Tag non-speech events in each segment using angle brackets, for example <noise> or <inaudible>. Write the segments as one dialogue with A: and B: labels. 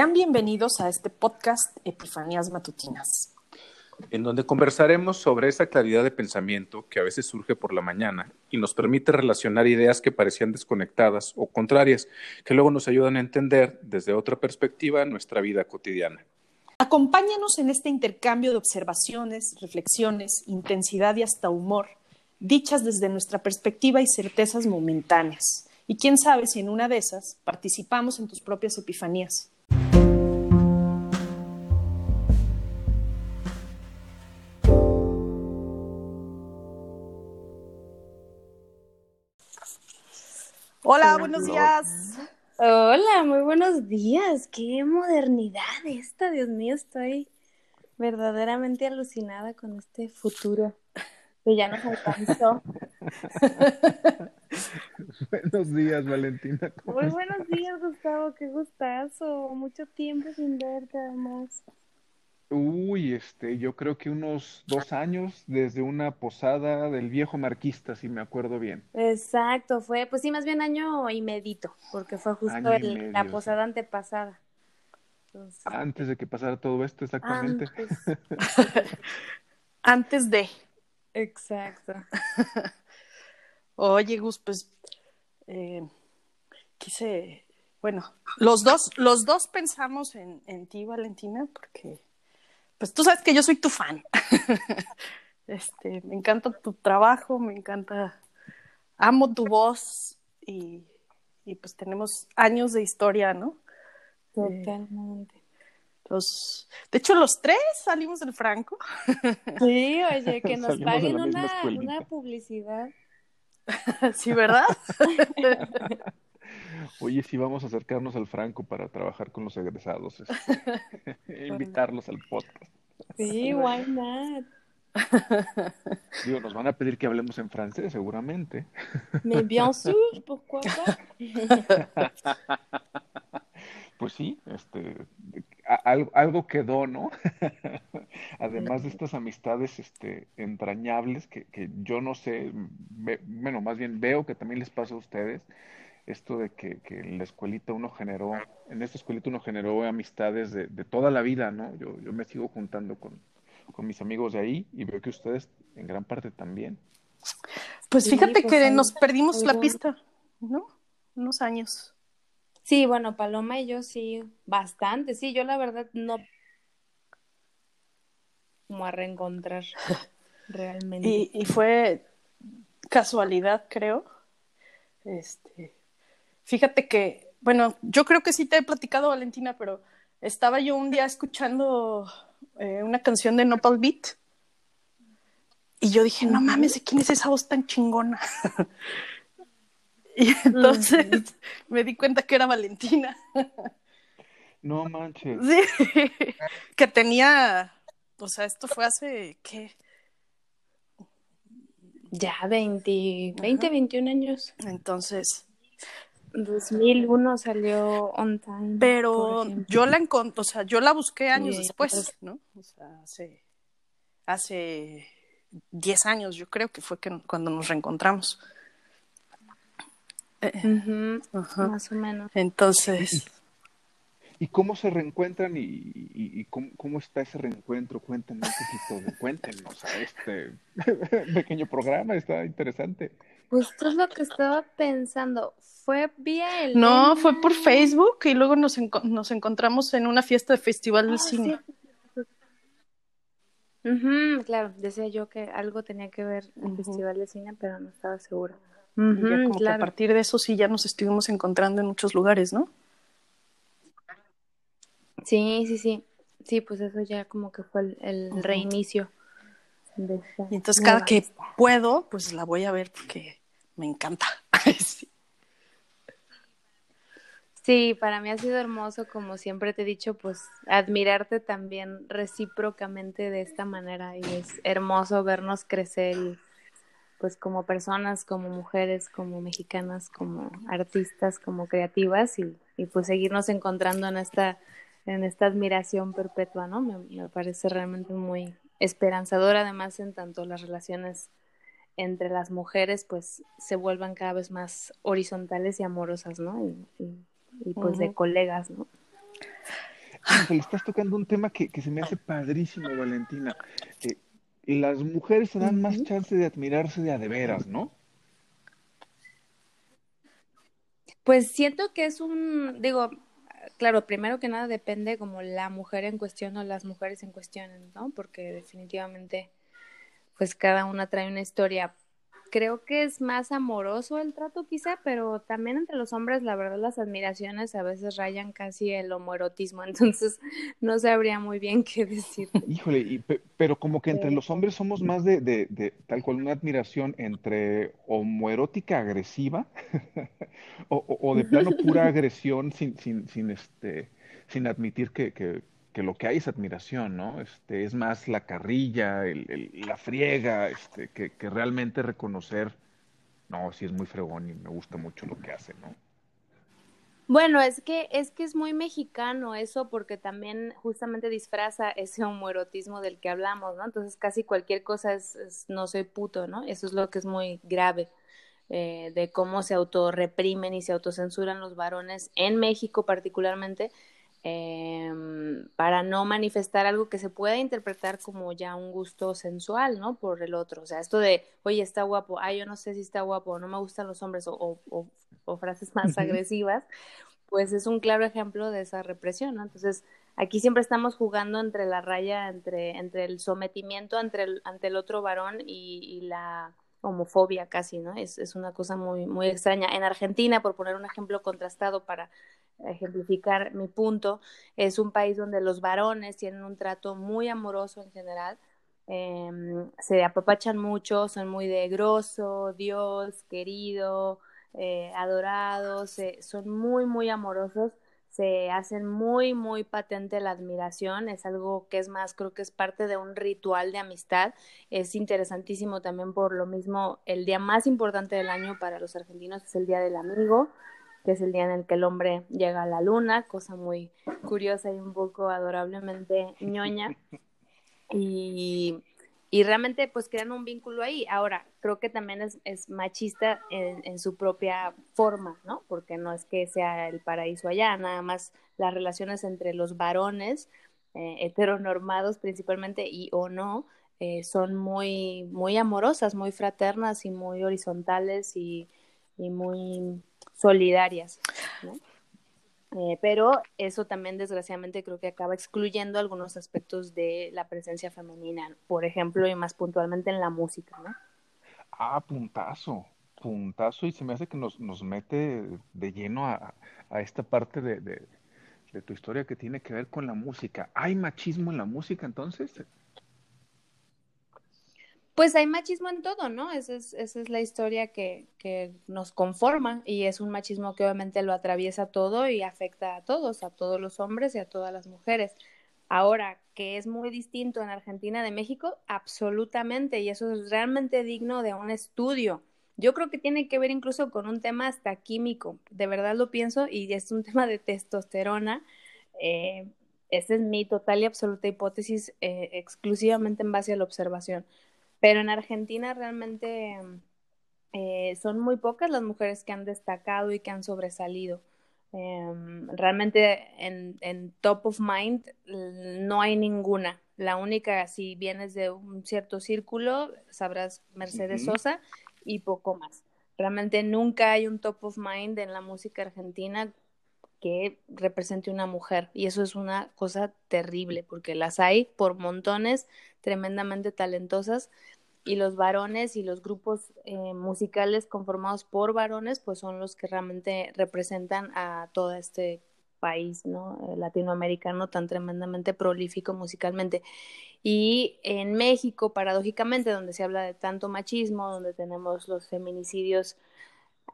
A: Sean bienvenidos a este podcast Epifanías Matutinas.
B: En donde conversaremos sobre esa claridad de pensamiento que a veces surge por la mañana y nos permite relacionar ideas que parecían desconectadas o contrarias, que luego nos ayudan a entender desde otra perspectiva nuestra vida cotidiana.
A: Acompáñanos en este intercambio de observaciones, reflexiones, intensidad y hasta humor, dichas desde nuestra perspectiva y certezas momentáneas. Y quién sabe si en una de esas participamos en tus propias epifanías. Hola, buenos días.
C: Hola, muy buenos días. Qué modernidad esta, Dios mío, estoy verdaderamente alucinada con este futuro que ya nos alcanzó.
B: buenos días, Valentina.
C: Muy buenos días, Gustavo, qué gustazo. Mucho tiempo sin verte, además.
B: Uy, este, yo creo que unos dos años desde una posada del viejo marquista, si me acuerdo bien.
C: Exacto, fue, pues sí, más bien año y medito, porque fue justo la posada antepasada.
B: Antes de que pasara todo esto, exactamente.
A: Antes, <laughs> de.
C: Exacto. <laughs>
A: Oye, Gus, pues eh, quise, bueno, los dos, los dos pensamos en, en ti, Valentina, porque pues tú sabes que yo soy tu fan. <laughs> este, me encanta tu trabajo, me encanta, amo tu voz y, pues tenemos años de historia, ¿no?
C: Totalmente.
A: los, de hecho, los tres salimos del Franco.
C: Sí, oye, que nos paguen una, una publicidad. <laughs>
A: sí, ¿verdad? <laughs>
B: Oye, sí vamos a acercarnos al Franco para trabajar con los egresados, este, <laughs> <laughs> invitarlos al podcast.
C: Sí, why not? <laughs>
B: Digo, nos van a pedir que hablemos en francés, seguramente.
C: Mais bien sûr, pourquoi pas?
B: Pues sí, este, algo, algo quedó, ¿no? Además de estas amistades este, entrañables que, que yo no sé, bueno, más bien veo que también les pasa a ustedes, esto de que, que, en la escuelita uno generó, en esta escuelita uno generó amistades de, de toda la vida, ¿no? Yo, yo me sigo juntando con, con, mis amigos de ahí y veo que ustedes en gran parte también.
A: Pues fíjate pues que nos perdimos la pista, ¿no? Unos años.
C: Sí, bueno, Paloma y yo sí, bastante, sí, yo la verdad no como a reencontrar <laughs> realmente.
A: Y, y fue casualidad, creo. Este, Fíjate que, bueno, yo creo que sí te he platicado, Valentina, pero estaba yo un día escuchando eh, una canción de Nopal Beat y yo dije, no mames, ¿de quién es esa voz tan chingona? <laughs> y entonces me di cuenta que era Valentina.
B: no manches.
A: Sí, <laughs> que tenía, o sea, esto fue hace, ¿qué?
C: Ya 20, 20, 21 años.
A: Entonces,
C: 2001 salió On Time.
A: Pero yo la encontré, o sea, yo la busqué años después, ¿no? O sea, hace, hace 10 años, yo creo que fue que, cuando nos reencontramos.
C: Eh, más o menos.
A: Entonces.
B: ¿Y cómo se reencuentran y, y, cómo, cómo, está ese reencuentro? Cuéntenos un poquito, cuéntenos a este <laughs> pequeño programa, está interesante.
C: Pues esto es lo que estaba pensando. ¿Fue vía el.?
A: No, fue por Facebook y luego nos, nos encontramos en una fiesta de festival del ah, cine.
C: claro, decía yo que algo tenía que ver el festival de cine, pero no estaba segura.
A: como que a partir de eso sí ya nos estuvimos encontrando en muchos lugares, ¿no?
C: Sí, sí, sí. Sí, pues eso ya como que fue el, reinicio.
A: y entonces cada que puedo, pues la voy a ver porque me encanta. <laughs>
C: sí. para mí ha sido hermoso, como siempre te he dicho, pues admirarte también recíprocamente de esta manera y es hermoso vernos crecer pues como personas, como mujeres, como mexicanas, como artistas, como creativas y, y pues seguirnos encontrando en esta en esta admiración perpetua, ¿no? Me, me parece realmente muy esperanzador, además en tanto las relaciones entre las mujeres pues se vuelvan cada vez más horizontales y amorosas, ¿no? Y, y, pues de colegas, ¿no?
B: le estás tocando un tema que, se me hace padrísimo, Valentina. Eh, las mujeres se dan más chance de admirarse de a de veras, ¿no?
C: Pues siento que es un, digo, claro, primero que nada depende como la mujer en cuestión o las mujeres en cuestión, ¿no? Porque definitivamente, pues cada una trae una historia creo que es más amoroso el trato quizá, pero también entre los hombres la verdad las admiraciones a veces rayan casi el homoerotismo, <laughs> entonces no sabría muy bien qué decir.
B: Híjole, pero como que entre los hombres somos más de, de, tal cual una admiración entre homoerótica agresiva <laughs> o, o, de plano pura <laughs> agresión sin, sin, sin, este, sin admitir que, que que lo que hay es admiración, ¿no? Este, es más la carrilla, el, la friega, este, que, que, realmente reconocer, no, sí es muy fregón y me gusta mucho lo que hace, ¿no?
C: Bueno, es que es que es muy mexicano eso porque también justamente disfraza ese homoerotismo del que hablamos, ¿no? Entonces casi cualquier cosa es, no soy puto, ¿no? Eso es lo que es muy grave eh, de cómo se autorreprimen y se autocensuran los varones en México particularmente eh, para no manifestar algo que se pueda interpretar como ya un gusto sensual, ¿no? Por el otro. O sea, esto de, oye, está guapo, ay, yo no sé si está guapo, no me gustan los hombres, o, o, frases <laughs> más agresivas, pues es un claro ejemplo de esa represión, ¿no? Entonces, aquí siempre estamos jugando entre la raya, entre, entre el sometimiento ante el, ante el otro varón y, y la homofobia casi, ¿no? Es, es una cosa muy, muy extraña. En Argentina, por poner un ejemplo contrastado para ejemplificar mi punto, es un país donde los varones tienen un trato muy amoroso en general, em, se apapachan mucho, son muy de grosso, Dios, querido, eh, adorados, son muy, muy amorosos, se hacen muy, muy patente la admiración, es algo que es más, creo que es parte de un ritual de amistad, es interesantísimo también por lo mismo, el día más importante del año para los argentinos es el Día del Amigo, que es el día en el que el hombre llega a la luna, cosa muy curiosa y un poco adorablemente ñoña. Y, y realmente pues crean un vínculo ahí. Ahora, creo que también es, machista en, en, su propia forma, ¿no? Porque no es que sea el paraíso allá, nada más las relaciones entre los varones eh, heteronormados principalmente y o no, eh, son muy, muy amorosas, muy fraternas y muy horizontales y, y muy solidarias, eh, pero eso también desgraciadamente creo que acaba excluyendo algunos aspectos de la presencia femenina, por ejemplo, y más puntualmente en la música, ¿no?
B: Ah, puntazo, puntazo, y se me hace que nos, nos mete de lleno a, a esta parte de, de tu historia que tiene que ver con la música. ¿Hay machismo en la música entonces?
C: Pues hay machismo en todo, ¿no? Esa es, la historia que, que, nos conforma y es un machismo que obviamente lo atraviesa todo y afecta a todos, a todos los hombres y a todas las mujeres. Ahora, que es muy distinto en Argentina de México, absolutamente, y eso es realmente digno de un estudio. Yo creo que tiene que ver incluso con un tema hasta químico, de verdad lo pienso, y es un <laughs> tema de testosterona. Eh, esa es mi total y absoluta hipótesis, eh, exclusivamente en base a la observación. Pero en Argentina realmente eh, son muy pocas las mujeres que han destacado y que han sobresalido. Em, realmente en, en, top of mind no hay ninguna. La única, si vienes de un cierto círculo, sabrás Mercedes Sosa y poco más. Realmente nunca hay un top of mind en la música argentina que represente una mujer y eso es una cosa terrible porque las hay por montones tremendamente talentosas y los varones y los grupos eh, musicales conformados por varones pues son los que realmente representan a todo este país eh, latinoamericano tan tremendamente prolífico musicalmente. Y en México paradójicamente donde se habla de tanto machismo donde tenemos los feminicidios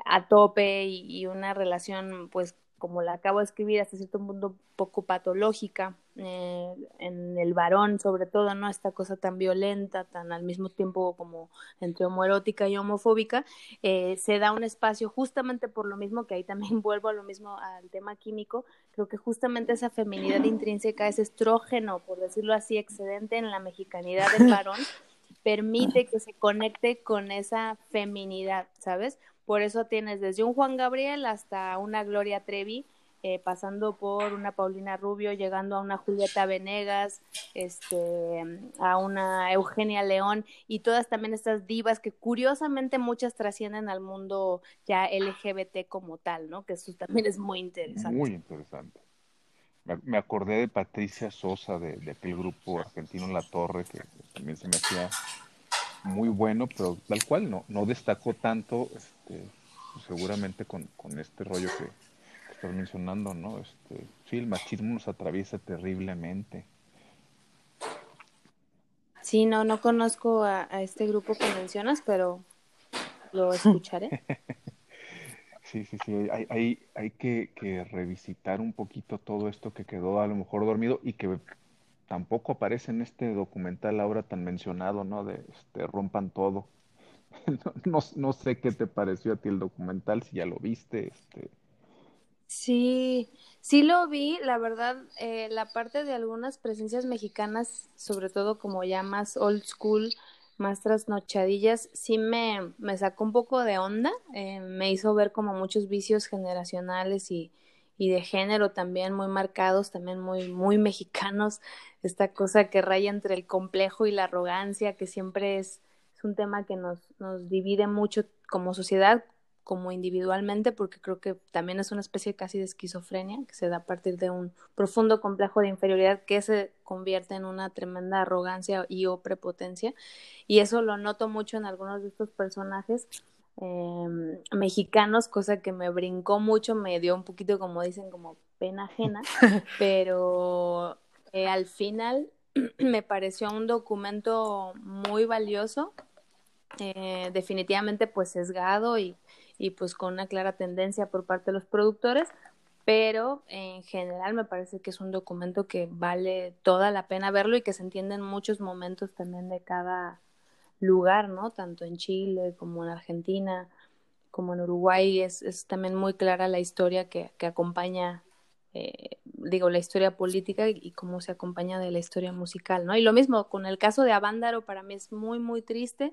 C: a tope y una relación pues como la acabo de escribir, hasta cierto punto poco patológica eh, en el varón, sobre todo, ¿no? Esta cosa tan violenta, tan al mismo tiempo como entre homoerótica y homofóbica, eh, se da un espacio justamente por lo mismo, que ahí también <laughs> vuelvo a lo mismo al tema químico, creo que justamente esa feminidad intrínseca, ese estrógeno, por decirlo así, excedente en la mexicanidad del varón, <laughs> permite que se conecte con esa feminidad, ¿sabes? Por eso tienes desde un Juan Gabriel hasta una Gloria Trevi, eh, pasando por una Paulina Rubio, llegando a una Julieta Venegas, este, a una Eugenia León y todas también estas divas que curiosamente muchas trascienden al mundo ya LGBT como tal, ¿no? Que eso también es muy interesante.
B: Muy interesante. Me, acordé de Patricia Sosa de, aquel grupo argentino La Torre que también se me hacía muy bueno, pero tal cual no, no destacó tanto, este, seguramente con, con este rollo que, estás mencionando, ¿no? Este, sí, el machismo nos atraviesa terriblemente.
C: Sí, no, no conozco a, este grupo que mencionas, pero lo <laughs> escucharé.
B: sí, sí, sí, hay, hay, hay que, que, revisitar un poquito todo esto que quedó a lo mejor dormido y que tampoco aparece en este documental ahora tan mencionado, ¿no? De este, rompan todo. <laughs> no, no, sé qué te pareció a ti el documental, si ya lo viste, este,
C: Sí, sí lo vi, la verdad, eh, la parte de algunas presencias mexicanas, sobre todo como ya más old school, más trasnochadillas, sí me, me sacó un poco de onda, eh, me hizo ver como muchos vicios generacionales y, y de género también muy marcados, también muy, muy mexicanos, esta cosa que raya entre el complejo y la arrogancia, que siempre es, es un tema que nos, nos divide mucho como sociedad, como individualmente, porque creo que también es una especie casi de esquizofrenia que se da a partir de un profundo complejo de inferioridad que se convierte en una tremenda arrogancia y o prepotencia. Y eso lo noto mucho en algunos de estos personajes em, mexicanos, cosa que me brincó mucho, me dio un poquito, como dicen, como pena ajena, <laughs> pero eh, al final <clears throat> me pareció un documento muy valioso, eh, definitivamente pues sesgado y y pues con una clara tendencia por parte de los productores, pero en general me parece que es un documento que vale toda la pena verlo y que se entiende en muchos momentos también de cada lugar, ¿no? Tanto en Chile como en Argentina, como en Uruguay, es, es también muy clara la historia que, que acompaña, eh, digo, la historia política y, cómo se acompaña de la historia musical, ¿no? Y lo mismo con el caso de Avándaro, para mí es muy, muy triste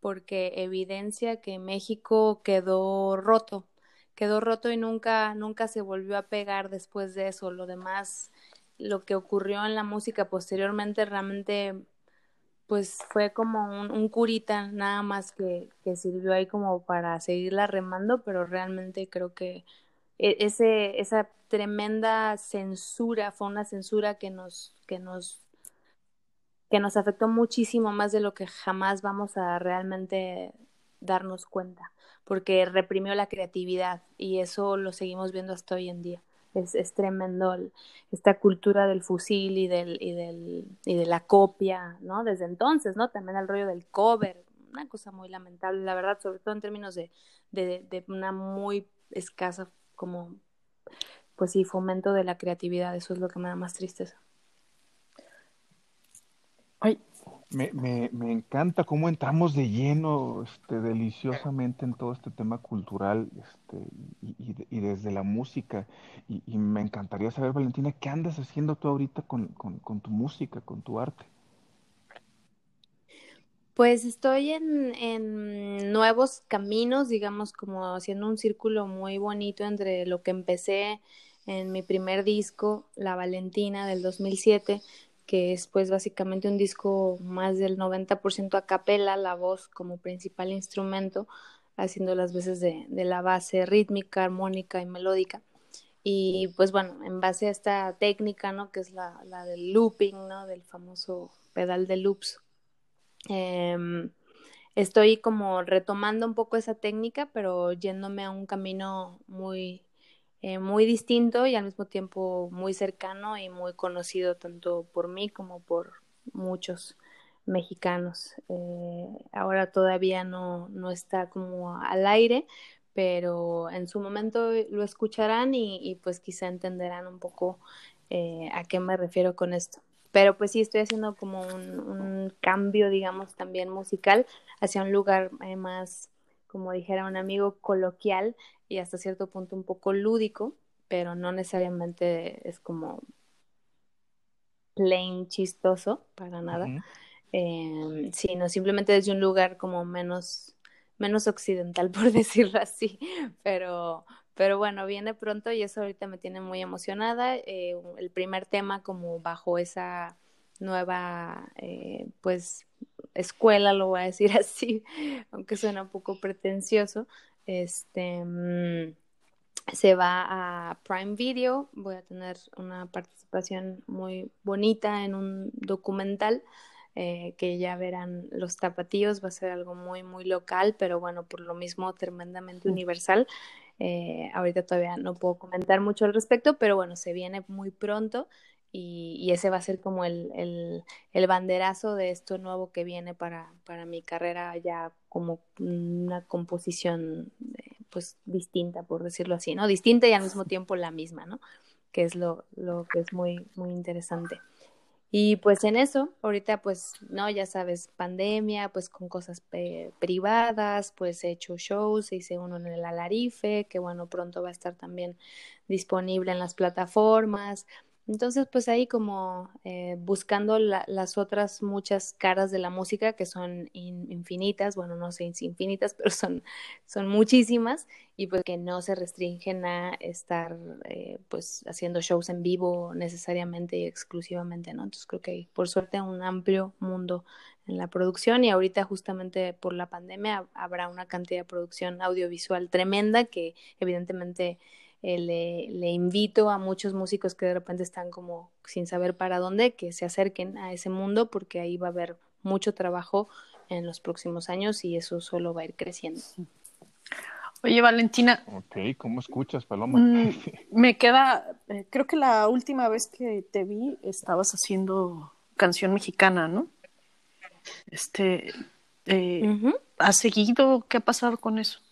C: porque evidencia que México quedó roto, quedó roto y nunca, nunca se volvió a pegar después de eso. Lo demás, lo que ocurrió en la música posteriormente realmente pues fue como un, curita nada más que, sirvió ahí como para seguirla remando, pero realmente creo que ese, esa tremenda censura fue una censura que nos, que nos que nos afectó muchísimo más de lo que jamás vamos a realmente darnos cuenta, porque reprimió la creatividad y eso lo seguimos viendo hasta hoy en día. Es, es tremendo esta cultura del fusil y, del, y, del, y de la copia, ¿no? Desde entonces, ¿no? También el rollo del cover, una cosa muy lamentable, la verdad, sobre todo en términos de, de, de una muy escasa como, pues sí, fomento de la creatividad, eso es lo que me da más tristeza.
B: Me, me, me, encanta cómo entramos de lleno, este, deliciosamente en todo este tema cultural este, y, y, desde la música. Y, y, me encantaría saber, Valentina, ¿qué andas haciendo tú ahorita con, con, con tu música, con tu arte?
C: Pues estoy en, en, nuevos caminos, digamos, como haciendo un círculo muy bonito entre lo que empecé en mi primer disco, La Valentina del 2007, que es pues básicamente un disco más del 90% a capela, la voz como principal instrumento, haciendo las veces de, de, la base rítmica, armónica y melódica. Y pues bueno, en base a esta técnica, ¿no? Que es la, la del looping, ¿no? Del famoso pedal de loops. Eh, estoy como retomando un poco esa técnica, pero yéndome a un camino muy eh, muy distinto y al mismo tiempo muy cercano y muy conocido tanto por mí como por muchos mexicanos. Eh, ahora todavía no, no está como al aire, pero en su momento lo escucharán y, y pues quizá entenderán un poco eh, a qué me refiero con esto. Pero pues sí, estoy haciendo como un, un cambio, digamos, también musical hacia un lugar eh, más como dijera un amigo, coloquial y hasta cierto punto un poco lúdico, pero no necesariamente es como plain chistoso para nada, em, sino simplemente desde un lugar como menos menos occidental <laughs> por decirlo así, pero pero bueno, viene pronto y eso ahorita me tiene muy emocionada. Eh, el primer tema como bajo esa nueva, eh, pues, escuela, lo voy a decir <laughs> así, aunque suena un poco pretencioso, este, mm, se va a Prime Video, voy a tener una participación muy bonita en un documental eh, que ya verán los tapatíos, va a ser algo muy, muy local, pero bueno, por lo mismo tremendamente universal. Eh, ahorita todavía no puedo comentar mucho al respecto, pero bueno, se viene muy pronto y, ese va a ser como el, el, banderazo de esto nuevo que viene para, para mi carrera ya como una composición eh, pues distinta, por decirlo así, ¿no? Distinta y al mismo tiempo la misma, ¿no? Que es lo, lo que es muy, muy interesante. Y pues en eso, ahorita pues, no, ya sabes, pandemia, pues con cosas privadas, pues he hecho shows, hice uno en el Alarife, que bueno, pronto va a estar también disponible en las plataformas. Entonces, pues ahí como eh, buscando las otras muchas caras de la música que son infinitas, bueno, no sé si infinitas, <laughs> pero son, son muchísimas y pues que no se restringen a estar eh, pues haciendo shows en vivo necesariamente y exclusivamente, ¿no? Entonces creo que hay por suerte un amplio mundo en la producción y ahorita justamente por la pandemia habrá una cantidad de producción audiovisual tremenda que evidentemente eh, le, invito a muchos músicos que de repente están como sin saber para dónde, que se acerquen a ese mundo porque ahí va a haber mucho trabajo en los próximos años y eso solo va a ir creciendo.
A: Oye, Valentina.
B: Ok, ¿cómo escuchas, Paloma?
A: Mm, <laughs> me queda, eh, creo que la última vez que te vi estabas haciendo canción mexicana, ¿no? Este, eh, ¿has seguido? ¿Qué ha pasado con eso?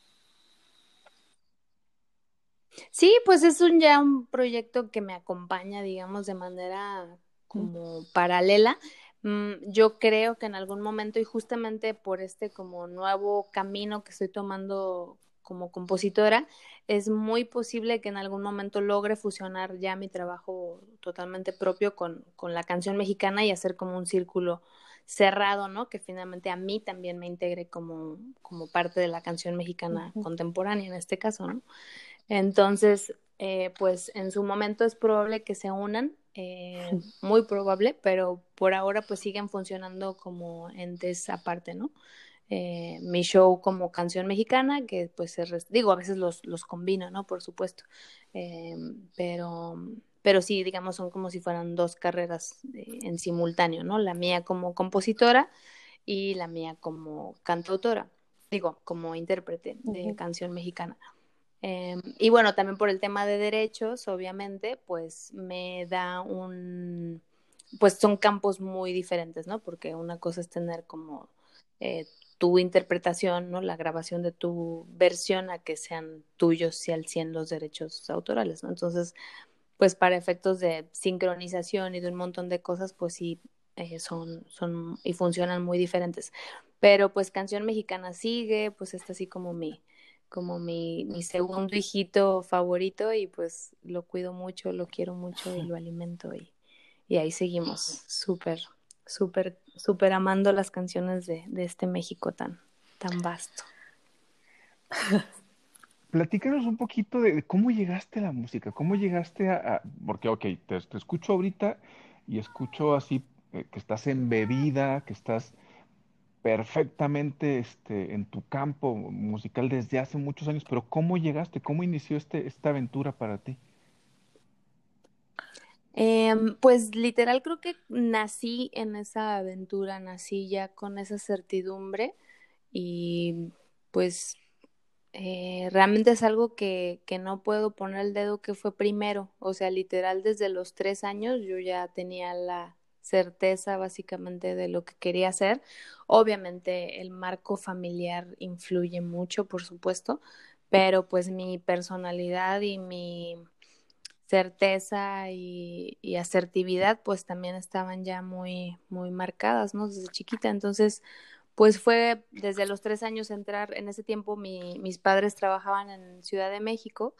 C: Sí, pues es un ya un proyecto que me acompaña, digamos, de manera como paralela. Mm, yo creo que en algún momento y justamente por este como nuevo camino que estoy tomando como compositora, es muy posible que en algún momento logre fusionar ya mi trabajo totalmente propio con, con la canción mexicana y hacer como un círculo cerrado, ¿no? Que finalmente a mí también me integre como, como parte de la canción mexicana contemporánea en este caso, ¿no? Entonces, eh, pues en su momento es probable que se unan, eh, muy probable, pero por ahora pues siguen funcionando como entes aparte, ¿no? Eh, mi show como canción mexicana, que pues digo, a veces los, los combino, ¿no? Por supuesto, pero, pero sí, digamos, son como si fueran dos carreras en simultáneo, ¿no? La mía como compositora y la mía como cantautora, digo, como intérprete de canción mexicana. Em, y bueno, también por el tema de derechos, obviamente, pues me da un, pues son campos muy diferentes, ¿no? Porque una cosa es tener como eh, tu interpretación, ¿no? La grabación de tu versión a que sean tuyos y al 100 los derechos autorales, ¿no? Entonces, pues para efectos de sincronización y de un montón de cosas, pues sí, eh, son, son y funcionan muy diferentes. Pero pues Canción Mexicana sigue, pues está así como mi, como mi, mi segundo hijito favorito y pues lo cuido mucho, lo quiero mucho y <laughs> lo alimento y, y ahí seguimos súper, súper, súper amando las canciones de, de este México tan, tan vasto. <laughs>
B: Platícanos un poquito de cómo llegaste a la música, cómo llegaste a, porque ok, te, te, escucho ahorita y escucho así eh, que estás embebida, que estás perfectamente este, en tu campo musical desde hace muchos años, pero ¿cómo llegaste? ¿Cómo inició este, esta aventura para ti?
C: Em, pues literal creo que nací en esa aventura, nací ya con esa certidumbre y pues eh, realmente es algo que, que no puedo poner el dedo que fue primero, o sea, literal desde los tres años yo ya tenía la, certeza básicamente de lo que quería hacer. Obviamente el marco familiar influye mucho, por supuesto, pero pues mi personalidad y mi certeza y, asertividad pues también estaban ya muy, muy marcadas, ¿no? Desde chiquita. Entonces, pues fue desde los tres años entrar, en ese tiempo mis padres trabajaban en Ciudad de México,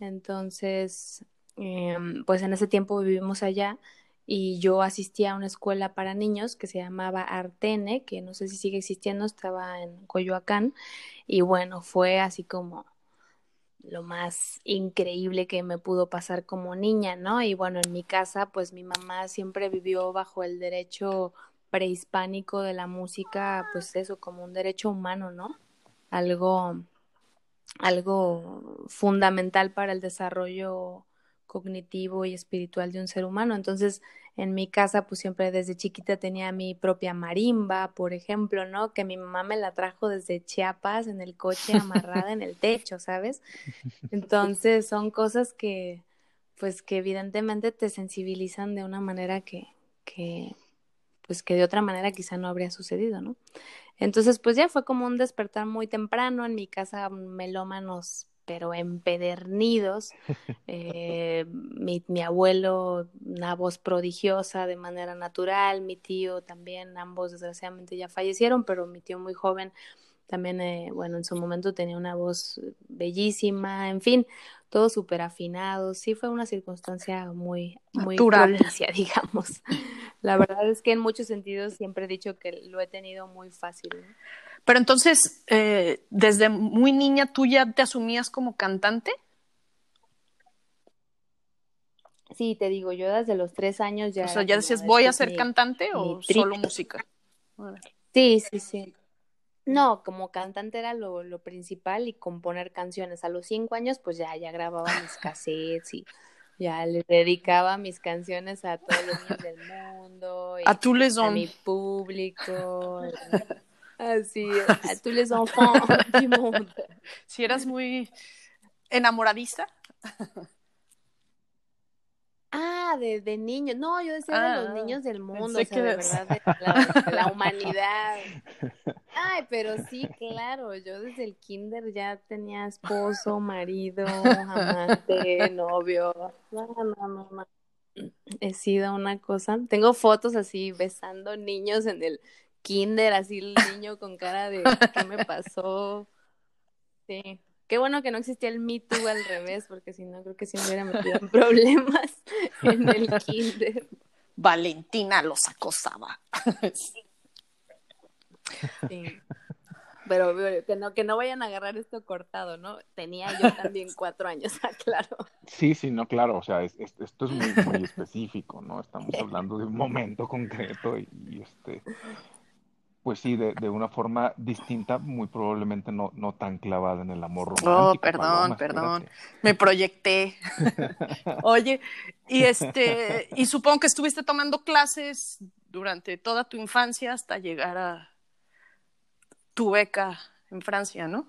C: entonces, em, pues en ese tiempo vivimos allá y yo asistía a una escuela para niños que se llamaba Artene, que no sé si sigue existiendo, estaba en Coyoacán y bueno, fue así como lo más increíble que me pudo pasar como niña, ¿no? Y bueno, en mi casa, pues mi mamá siempre vivió bajo el derecho prehispánico de la música, pues eso, como un derecho humano, ¿no? Algo, algo fundamental para el desarrollo cognitivo y espiritual de un ser humano. Entonces, en mi casa, pues siempre desde chiquita tenía mi propia marimba, por ejemplo, ¿no? Que mi mamá me la trajo desde Chiapas en el coche amarrada en el techo, ¿sabes? <laughs> Entonces, son cosas que, pues que evidentemente te sensibilizan de una manera que, que, pues que de otra manera quizá no habría sucedido, ¿no? Entonces, pues ya fue como un despertar muy temprano en mi casa, melómanos pero empedernidos. <laughs> Eh, mi, mi, abuelo, una voz prodigiosa de manera natural, mi tío también, ambos desgraciadamente ya fallecieron, pero mi tío muy joven también, eh, bueno, en su momento tenía una voz bellísima, en fin, todo súper afinado. Sí fue una circunstancia muy, muy propicia, <laughs> digamos. La verdad es que en muchos sentidos siempre he dicho que lo he tenido muy fácil.
A: Pero entonces, eh, desde muy niña, ¿tú ya te asumías como cantante?
C: Sí, te digo, yo desde los tres años ya.
A: O sea, ya decías, ¿voy a ser cantante o solo música?
C: Sí, sí, sí. No, como cantante era lo, lo, principal y componer canciones. A los cinco años, pues ya, ya grababa mis <laughs> cassettes y ya le dedicaba mis canciones a todos los niños del mundo.
A: a tu les
C: A mi público. Así, <laughs> a tous les enfants du monde. <laughs>
A: Si eras muy enamoradiza.
C: Ah, de, de niños. No, yo decía de los ah, niños del mundo, o sea, de verdad, de la, humanidad. Ay, pero sí, claro, yo desde el kinder ya tenía esposo, marido, amante, <laughs> novio. No, no, no, no. He sido una cosa. Tengo fotos así besando niños en el kinder, así el niño con cara de ¿qué me pasó? Sí. Qué bueno que no existía el Me Too al revés, porque si no, creo que sí me hubiera metido en problemas <laughs> en el kinder.
A: Valentina los acosaba.
C: Sí. Pero que no, que no vayan a agarrar esto cortado, ¿no? Tenía yo también cuatro años, <laughs> claro.
B: Sí, sí, no, claro, o sea, esto es muy, muy específico, ¿no? Estamos hablando de un momento concreto y este, pues sí, de, de, una forma distinta, muy probablemente no, no tan clavada en el amor oh, romántico.
A: Oh, perdón, perdón. Me proyecté. <laughs> Oye, y este, y supongo que estuviste tomando clases durante toda tu infancia hasta llegar a tu beca en Francia, ¿no?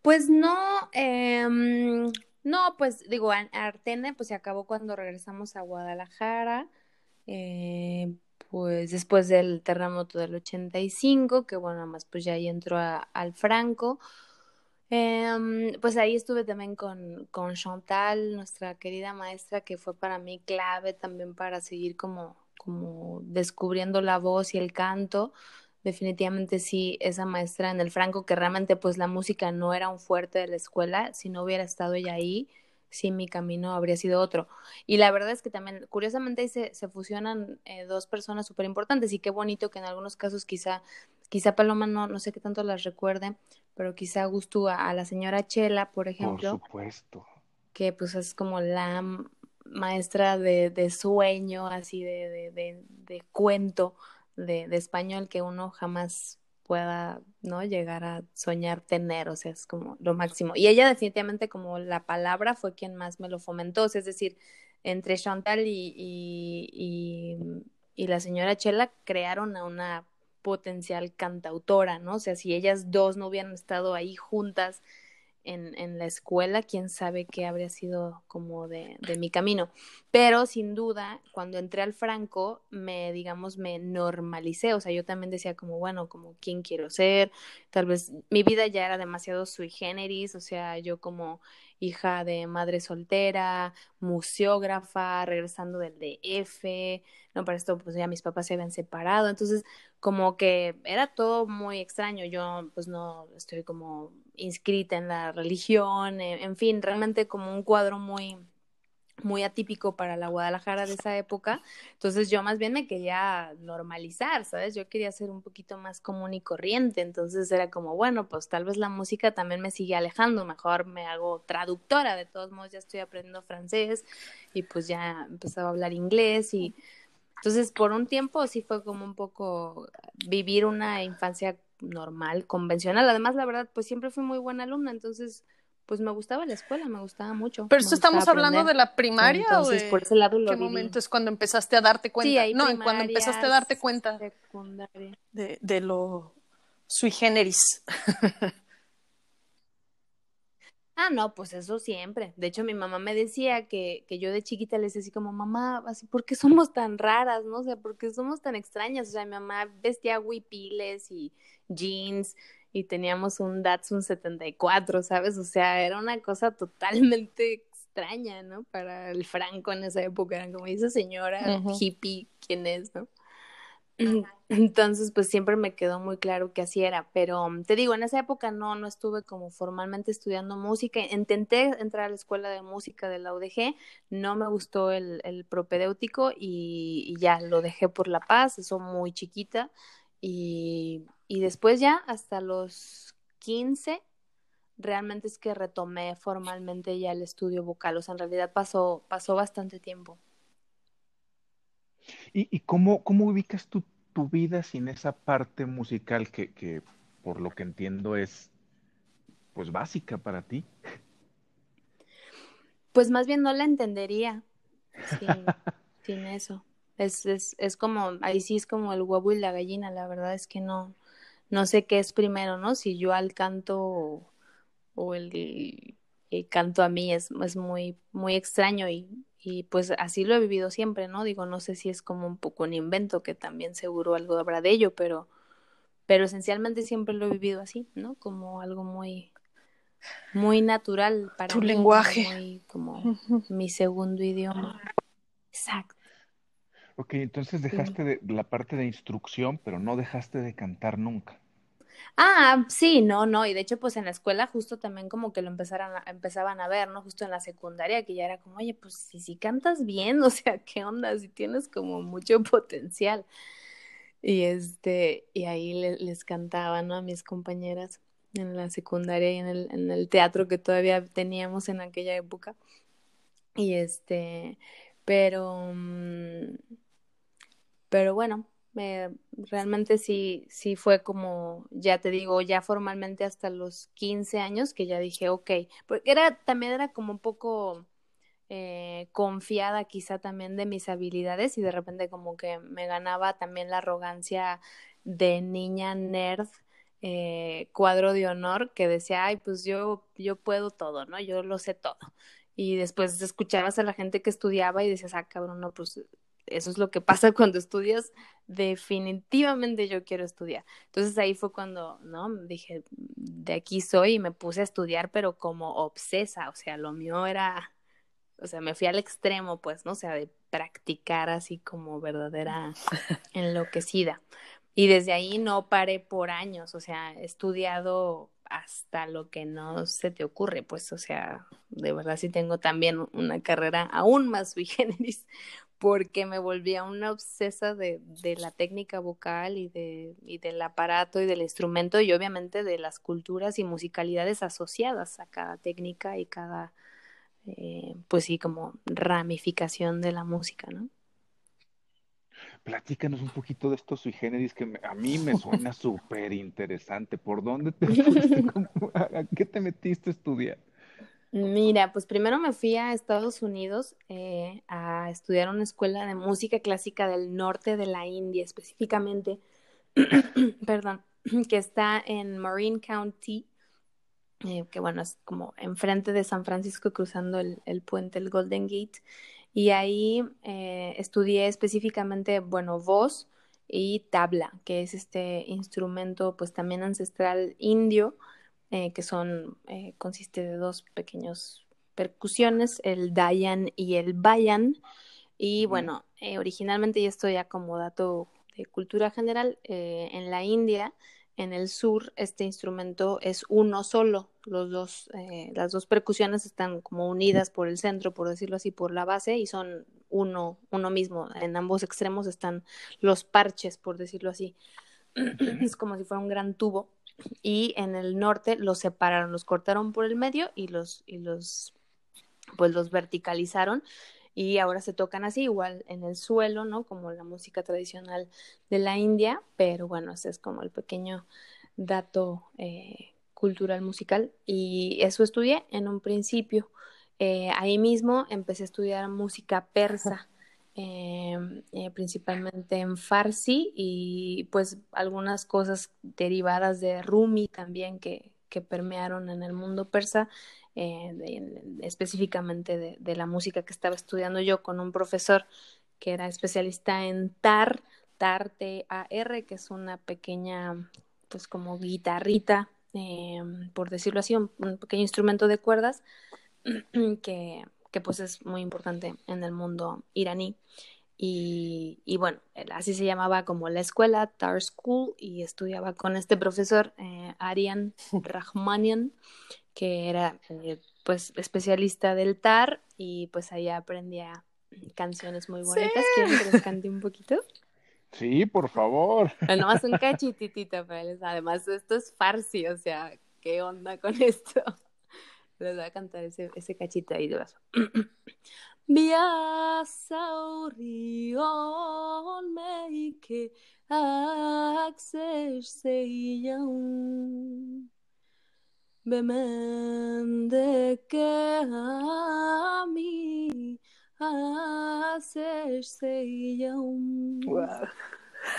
C: Pues no, em, no, pues digo, Artene pues se acabó cuando regresamos a Guadalajara. Eh, pues después del terremoto del 85, que bueno, más pues ya ahí entró al Franco. Em, pues ahí estuve también con, con Chantal, nuestra querida maestra, que fue para mí clave también para seguir como, como descubriendo la voz y el canto. Definitivamente sí, esa maestra en el Franco, que realmente pues la música no era un fuerte de la escuela, si no hubiera estado ella ahí, sí mi camino habría sido otro. Y la verdad es que también, curiosamente, se, se fusionan eh, dos personas súper importantes y qué bonito que en algunos casos quizá, quizá Paloma no, no sé qué tanto las recuerde, pero quizá gusto a, la señora Chela, por ejemplo.
B: Por supuesto.
C: Que pues es como la maestra de, de sueño, así de, de, de, de cuento de, de español que uno jamás pueda, ¿no? Llegar a soñar tener, o sea, es como lo máximo. Y ella definitivamente como la palabra fue quien más me lo fomentó, es decir, entre Chantal y, y, y, la señora Chela crearon a una potencial cantautora, ¿no? O sea, si ellas dos no hubieran estado ahí juntas en, en, la escuela, quién sabe qué habría sido como de, de, mi camino. Pero sin duda, cuando entré al Franco, me, digamos, me normalicé, o sea, yo también decía como, bueno, como quién quiero ser, tal vez mi vida ya era demasiado sui generis, o sea, yo como hija de madre soltera, museógrafa, regresando del DF, no, para esto pues ya mis papás se habían separado, entonces como que era todo muy extraño, yo pues no estoy como inscrita en la religión, en fin, realmente como un cuadro muy muy atípico para la Guadalajara de esa época. Entonces yo más bien me quería normalizar, ¿sabes? Yo quería ser un poquito más común y corriente. Entonces era como, bueno, pues tal vez la música también me sigue alejando. Mejor me hago traductora. De todos modos ya estoy aprendiendo francés y pues ya empezaba a hablar inglés y entonces por un tiempo sí fue como un poco vivir una infancia normal, convencional. Además, la verdad, pues siempre fui muy buena alumna, entonces pues me gustaba la escuela, me gustaba mucho.
A: Pero esto estamos hablando de la primaria
C: Entonces,
A: o de
C: por ese lado lo
A: qué
C: viví.
A: momento es cuando empezaste a darte cuenta.
C: Sí, ahí
A: no, cuando empezaste a darte cuenta
C: Secundaria.
A: de, de lo sui generis. <laughs>
C: Ah, no, pues eso siempre. De hecho, mi mamá me decía que, que yo de chiquita le decía así como, mamá, así, ¿por qué somos tan raras, no? O sea, ¿por qué somos tan extrañas? O sea, mi mamá vestía huipiles y jeans y teníamos un Datsun 74, ¿sabes? O sea, era una cosa totalmente extraña, ¿no? Para el Franco en esa época, era como, ¿y esa señora hippie, ¿quién es, no? <clears throat> Entonces, pues siempre me quedó muy claro que así era, pero te digo, en esa época no, no estuve como formalmente estudiando música. Intenté entrar a la escuela de música de la UDG, no me gustó el, el propedéutico y, y ya lo dejé por La Paz, eso muy chiquita. Y, y después ya, hasta los 15, realmente es que retomé formalmente ya el estudio vocal. O sea, en realidad pasó, pasó bastante tiempo.
B: ¿Y, y cómo, cómo ubicas tu, tu vida sin esa parte musical que, que, por lo que entiendo, es pues básica para ti?
C: Pues más bien no la entendería sin, <laughs> sin eso. Es, es, es como, ahí sí es como el huevo y la gallina, la verdad es que no, no sé qué es primero, ¿no? Si yo al canto o, o el, el canto a mí es, es muy, muy extraño y, y pues así lo he vivido siempre, ¿no? Digo, no sé si es como un poco un invento, que también seguro algo habrá de ello, pero, pero esencialmente siempre lo he vivido así, ¿no? Como algo muy, muy natural para
A: Tu
C: mí,
A: lenguaje.
C: muy como mi segundo idioma. Exacto.
B: Ok, entonces dejaste de la parte de instrucción, pero no dejaste de cantar nunca.
C: Ah, sí, no, no, y de hecho, pues en la escuela justo también como que lo empezaran a, empezaban a ver, ¿no? Justo en la secundaria, que ya era como, oye, pues si, si cantas bien, <laughs> o sea, ¿qué onda? Si tienes como mucho potencial. Y este, y ahí le- les cantaba, ¿no? A mis compañeras en la secundaria y en el, en el teatro que todavía teníamos en aquella época. Y este, pero, mm, pero bueno, realmente sí, sí fue como, ya te digo, ya formalmente hasta los 15 años que ya dije, ok, porque era, también era como un poco eh, confiada quizá también de mis habilidades y de repente como que me ganaba también la arrogancia de niña nerd. eh, cuadro de honor que decía, ay, pues yo, yo puedo todo, ¿no? Yo lo sé todo. Y después escuchabas a la gente que estudiaba y decías, ah, cabrón, no, pues eso es lo que pasa <laughs> cuando estudias, definitivamente yo quiero estudiar. Entonces ahí fue cuando, ¿no? Dije, de aquí soy y me puse a estudiar, pero como obsesa, o sea, lo mío era, o sea, me fui al extremo, pues, ¿no? O sea, de practicar así como verdadera <laughs> enloquecida. Y desde ahí no paré por años, o sea, he estudiado hasta lo que no se te ocurre, pues, o sea, de verdad sí tengo también una carrera aún más sui generis, <laughs> porque me volvía una obsesa de, de la técnica vocal y, de, y del aparato y del instrumento y obviamente de las culturas y musicalidades asociadas a cada técnica y cada, eh, pues sí, como ramificación de la música, ¿no?
B: Platícanos un poquito de estos sui generis que me- a mí me <laughs> suena súper interesante. ¿Por dónde te <laughs> fuiste? ¿Cómo- a, a qué te metiste a estudiar?
C: Mira, pues primero me fui a Estados Unidos eh, a estudiar una escuela de música clásica del norte de la India, específicamente, <clears throat> perdón, <clears throat> que está en Marin County, eh, que bueno, es como enfrente de San Francisco, cruzando el, el puente, el Golden Gate. Y ahí eh, estudié específicamente, bueno, voz y tabla, que es este instrumento pues también ancestral indio, eh, que son, eh, consiste de dos pequeños percusiones, el dayan y el bayan. Y bueno, originalmente, y esto ya como dato de cultura general, en la India en el sur este instrumento es uno solo. Los dos, eh, las dos percusiones están como unidas por el centro, por decirlo así, por la base y son uno, uno mismo. En ambos extremos están los parches, por decirlo así. <clears throat> es como si fuera un gran tubo. Y en el norte los separaron, los cortaron por el medio y los, y los, pues los verticalizaron y ahora se tocan así, igual en el suelo, ¿no? Como la música tradicional de la India, pero bueno, ese es como el pequeño dato eh, cultural musical y eso estudié en un principio. Eh, ahí mismo empecé a estudiar música persa. <laughs> Em, eh, principalmente en Farsi y pues algunas cosas derivadas de Rumi también que, que permearon en el mundo persa eh, específicamente de, la música que estaba estudiando yo con un profesor que era especialista en tar, tar, T-A-R, que es una pequeña, pues como guitarrita, eh, por decirlo así, un, pequeño instrumento de cuerdas <clears throat> que, que pues es muy importante en el mundo iraní. Y, y, bueno, así se llamaba como la escuela, Tar School, y estudiaba con este profesor, eh, Arian <laughs> Rahmanian, que era eh, pues especialista del tar y pues ahí aprendía canciones muy bonitas. ¿Quieren que les cante un poquito?
B: Sí, por favor. <laughs>
C: Bueno, más un cachititito, pero además esto es farsi, o sea, ¿qué onda con esto? Les voy a cantar ese, ese cachito ahí de vaso. Biasaurrion <clears throat> meike akser seian Bemendeke ami akser seian Wow.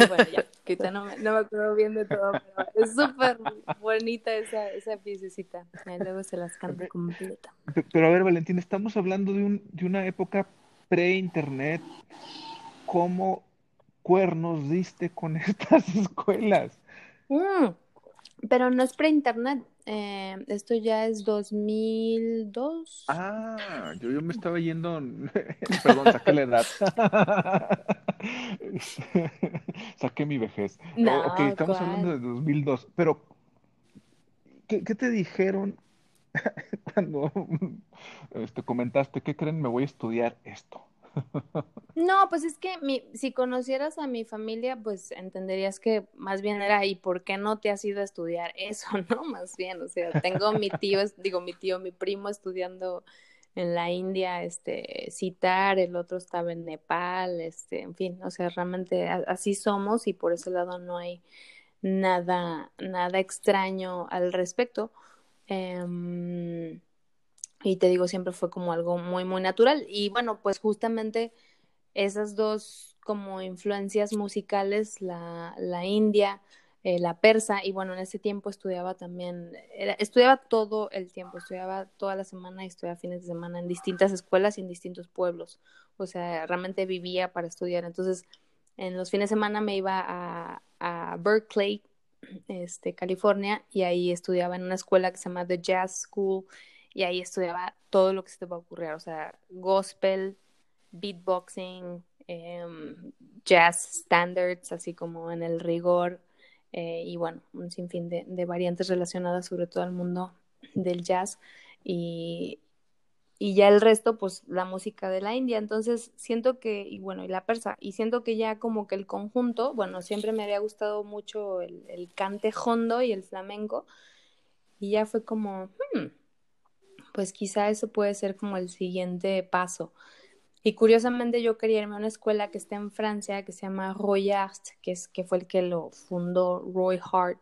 C: Bueno, ya no me, no me acuerdo bien de todo, pero es súper bonita esa, esa piececita. luego se las canto completa.
B: Pero a ver, Valentín, estamos hablando de, un, de una época pre-internet. ¿Cómo cuernos diste con <laughs> estas escuelas?
C: Mm, pero no es pre-internet, eh, esto ya es 2002.
B: Ah, yo, yo me estaba yendo. <laughs> Perdón, saqué la edad. <laughs> saqué mi vejez.
C: No,
B: ok, estamos hablando de 2002. Pero, ¿qué, qué te dijeron <laughs> cuando este, comentaste, ¿qué creen? Me voy a estudiar esto.
C: No, pues es que mi, si conocieras a mi familia, pues entenderías que más bien era, ¿y por qué no te has ido a estudiar eso, <laughs> no? Más bien, o sea, tengo mi tío, digo mi tío, mi primo estudiando en la India, este, citar, el otro estaba en Nepal, este, en fin, o sea, realmente así somos y por ese lado no hay nada, nada extraño al respecto. Eh, y te digo, siempre fue como algo muy, muy natural. Y bueno, pues justamente esas dos como influencias musicales, la, la india, eh, la persa, y bueno, en ese tiempo estudiaba también, estudiaba todo el tiempo, estudiaba toda la semana y estudiaba fines de semana en distintas escuelas y en distintos pueblos. O sea, realmente vivía para estudiar. Entonces, en los fines de semana me iba a, a Berkeley, este, California, y ahí estudiaba en una escuela que se llama The Jazz School y ahí estudiaba todo lo que se te va a ocurrir, o sea, gospel, beatboxing, em, jazz standards, así como en el rigor, eh, y bueno, un sinfín de, variantes relacionadas sobre todo al mundo del jazz y, y ya el resto, pues la música de la India. Entonces siento que, y bueno, y la persa, y siento que ya como que el conjunto, bueno, siempre me había gustado mucho el, el cante hondo y el flamenco, y ya fue como, hmm, pues quizá eso puede ser como el siguiente paso. Y curiosamente yo quería irme a una escuela que está en Francia que se llama Roy Art, que, es, que fue el que lo fundó Roy Hart.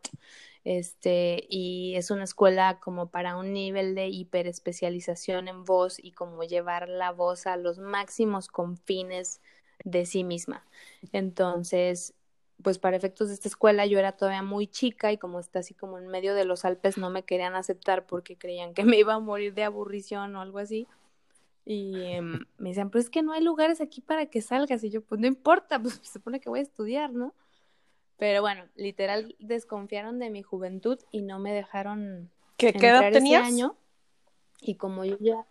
C: Este, y es una escuela como para un nivel de hiperespecialización en voz y como llevar la voz a los máximos confines de sí misma. Entonces, pues para efectos de esta escuela yo era todavía muy chica y como está así como en medio de los Alpes no me querían aceptar porque creían que <laughs> me iba a morir de aburrición o algo así. Y em, <laughs> me decían, pero es que no hay lugares aquí para que salgas. Y yo, pues no importa, pues <laughs> se supone que voy a estudiar, ¿no? Pero bueno, literal desconfiaron de mi juventud y no me dejaron
A: ¿Qué, ¿qué edad tenías?
C: año. Y como yo ya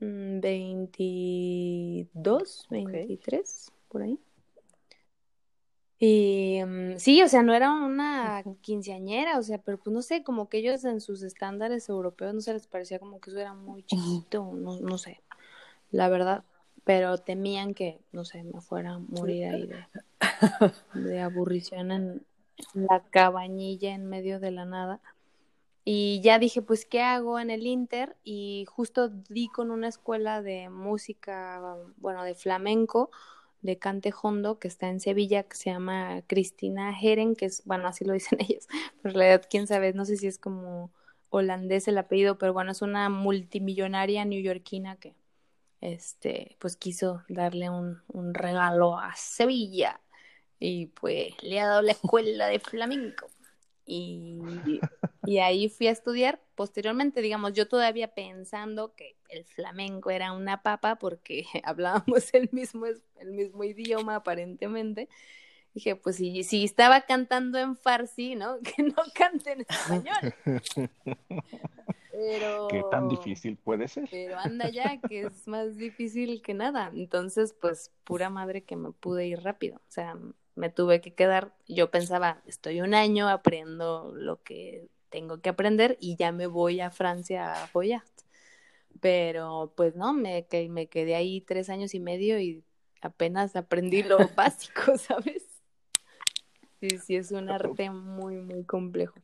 C: 22, mm, 23, por ahí. Y mm, sí, o sea, no era una quinceañera, o sea, pero pues no sé, como que ellos en sus estándares europeos no se les parecía como que eso era muy chiquito, no, no sé, la verdad, pero temían que, no sé, me fuera a morir ahí de, <laughs> de aburrición en la cabañilla en medio de la nada. Y ya dije, pues, ¿qué hago en el Inter? Y justo di con una escuela de música, bueno, de flamenco, de cante hondo, que está en Sevilla, que se llama Cristina Heren, que es, bueno, así lo dicen <laughs> ellos, pero en realidad, quién sabe, no sé si es como holandés el apellido, pero bueno, es una multimillonaria neoyorquina que, este, pues quiso darle un, un regalo a Sevilla y pues le ha dado la escuela de flamenco. Y, y, ahí fui a estudiar. Posteriormente, digamos, yo todavía pensando que el flamenco era una papa porque <laughs> hablábamos el mismo, el mismo idioma aparentemente. Dije, pues si, si estaba cantando en farsi, ¿no? <laughs> Que no cante en español. <laughs> Pero...
B: ¿Qué tan difícil puede ser?
C: Pero anda ya, que es más difícil que nada. Entonces, pues, pura madre que me pude ir rápido. O sea, me tuve que quedar. Yo pensaba, estoy un año, aprendo lo que tengo que aprender y ya me voy a Francia a apoyar. Pero, pues no, me, me quedé ahí tres años y medio y apenas aprendí lo <laughs> básico, ¿sabes? Sí, sí, es un arte muy, muy complejo.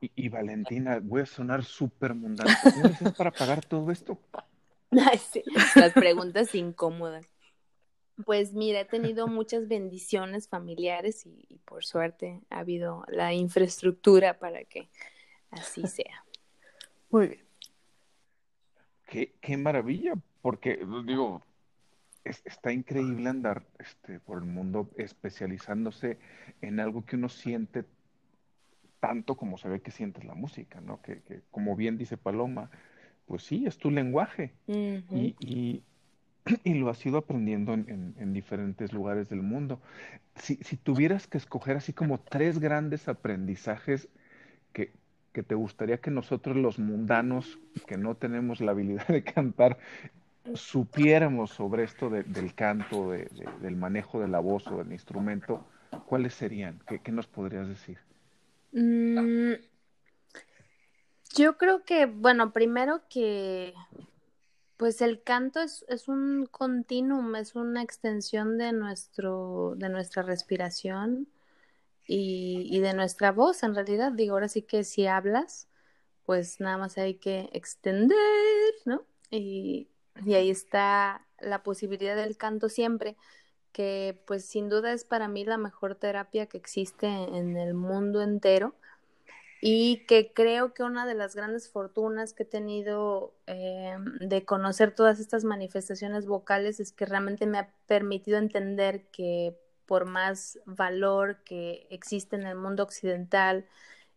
B: Y, Valentina, voy a sonar súper mundano. ¿Cómo haces para pagar todo esto? <laughs>
C: sí, las preguntas incómodas. Pues mira, he tenido muchas bendiciones familiares y, por suerte ha habido la infraestructura para que así sea.
A: Muy bien.
B: Qué, qué maravilla, porque digo, está increíble andar este, por el mundo especializándose en algo que uno siente tanto como se ve que sientes la música, ¿no? Que, que como bien dice Paloma, pues sí, es tu lenguaje y, y, <clears throat> y, lo has ido aprendiendo en, en, diferentes lugares del mundo. Si, si, tuvieras que escoger así como tres grandes aprendizajes que, que te gustaría que nosotros los mundanos, que no tenemos la habilidad de cantar, supiéramos sobre esto de, del canto, de, del manejo de la voz o del instrumento, ¿cuáles serían? ¿Qué, qué nos podrías decir?
C: Mm, yo creo que, bueno, primero que, pues el canto es, es un continuum, es una extensión de nuestro, de nuestra respiración y, y de nuestra voz, en realidad. Digo, ahora sí que si hablas, pues nada más hay que extender, ¿no? Y, y ahí está la posibilidad del canto siempre que pues sin duda es para mí la mejor terapia que existe en el mundo entero y que creo que una de las grandes fortunas que he tenido eh, de conocer todas estas manifestaciones vocales es que realmente me ha permitido entender que por más valor que existe en el mundo occidental,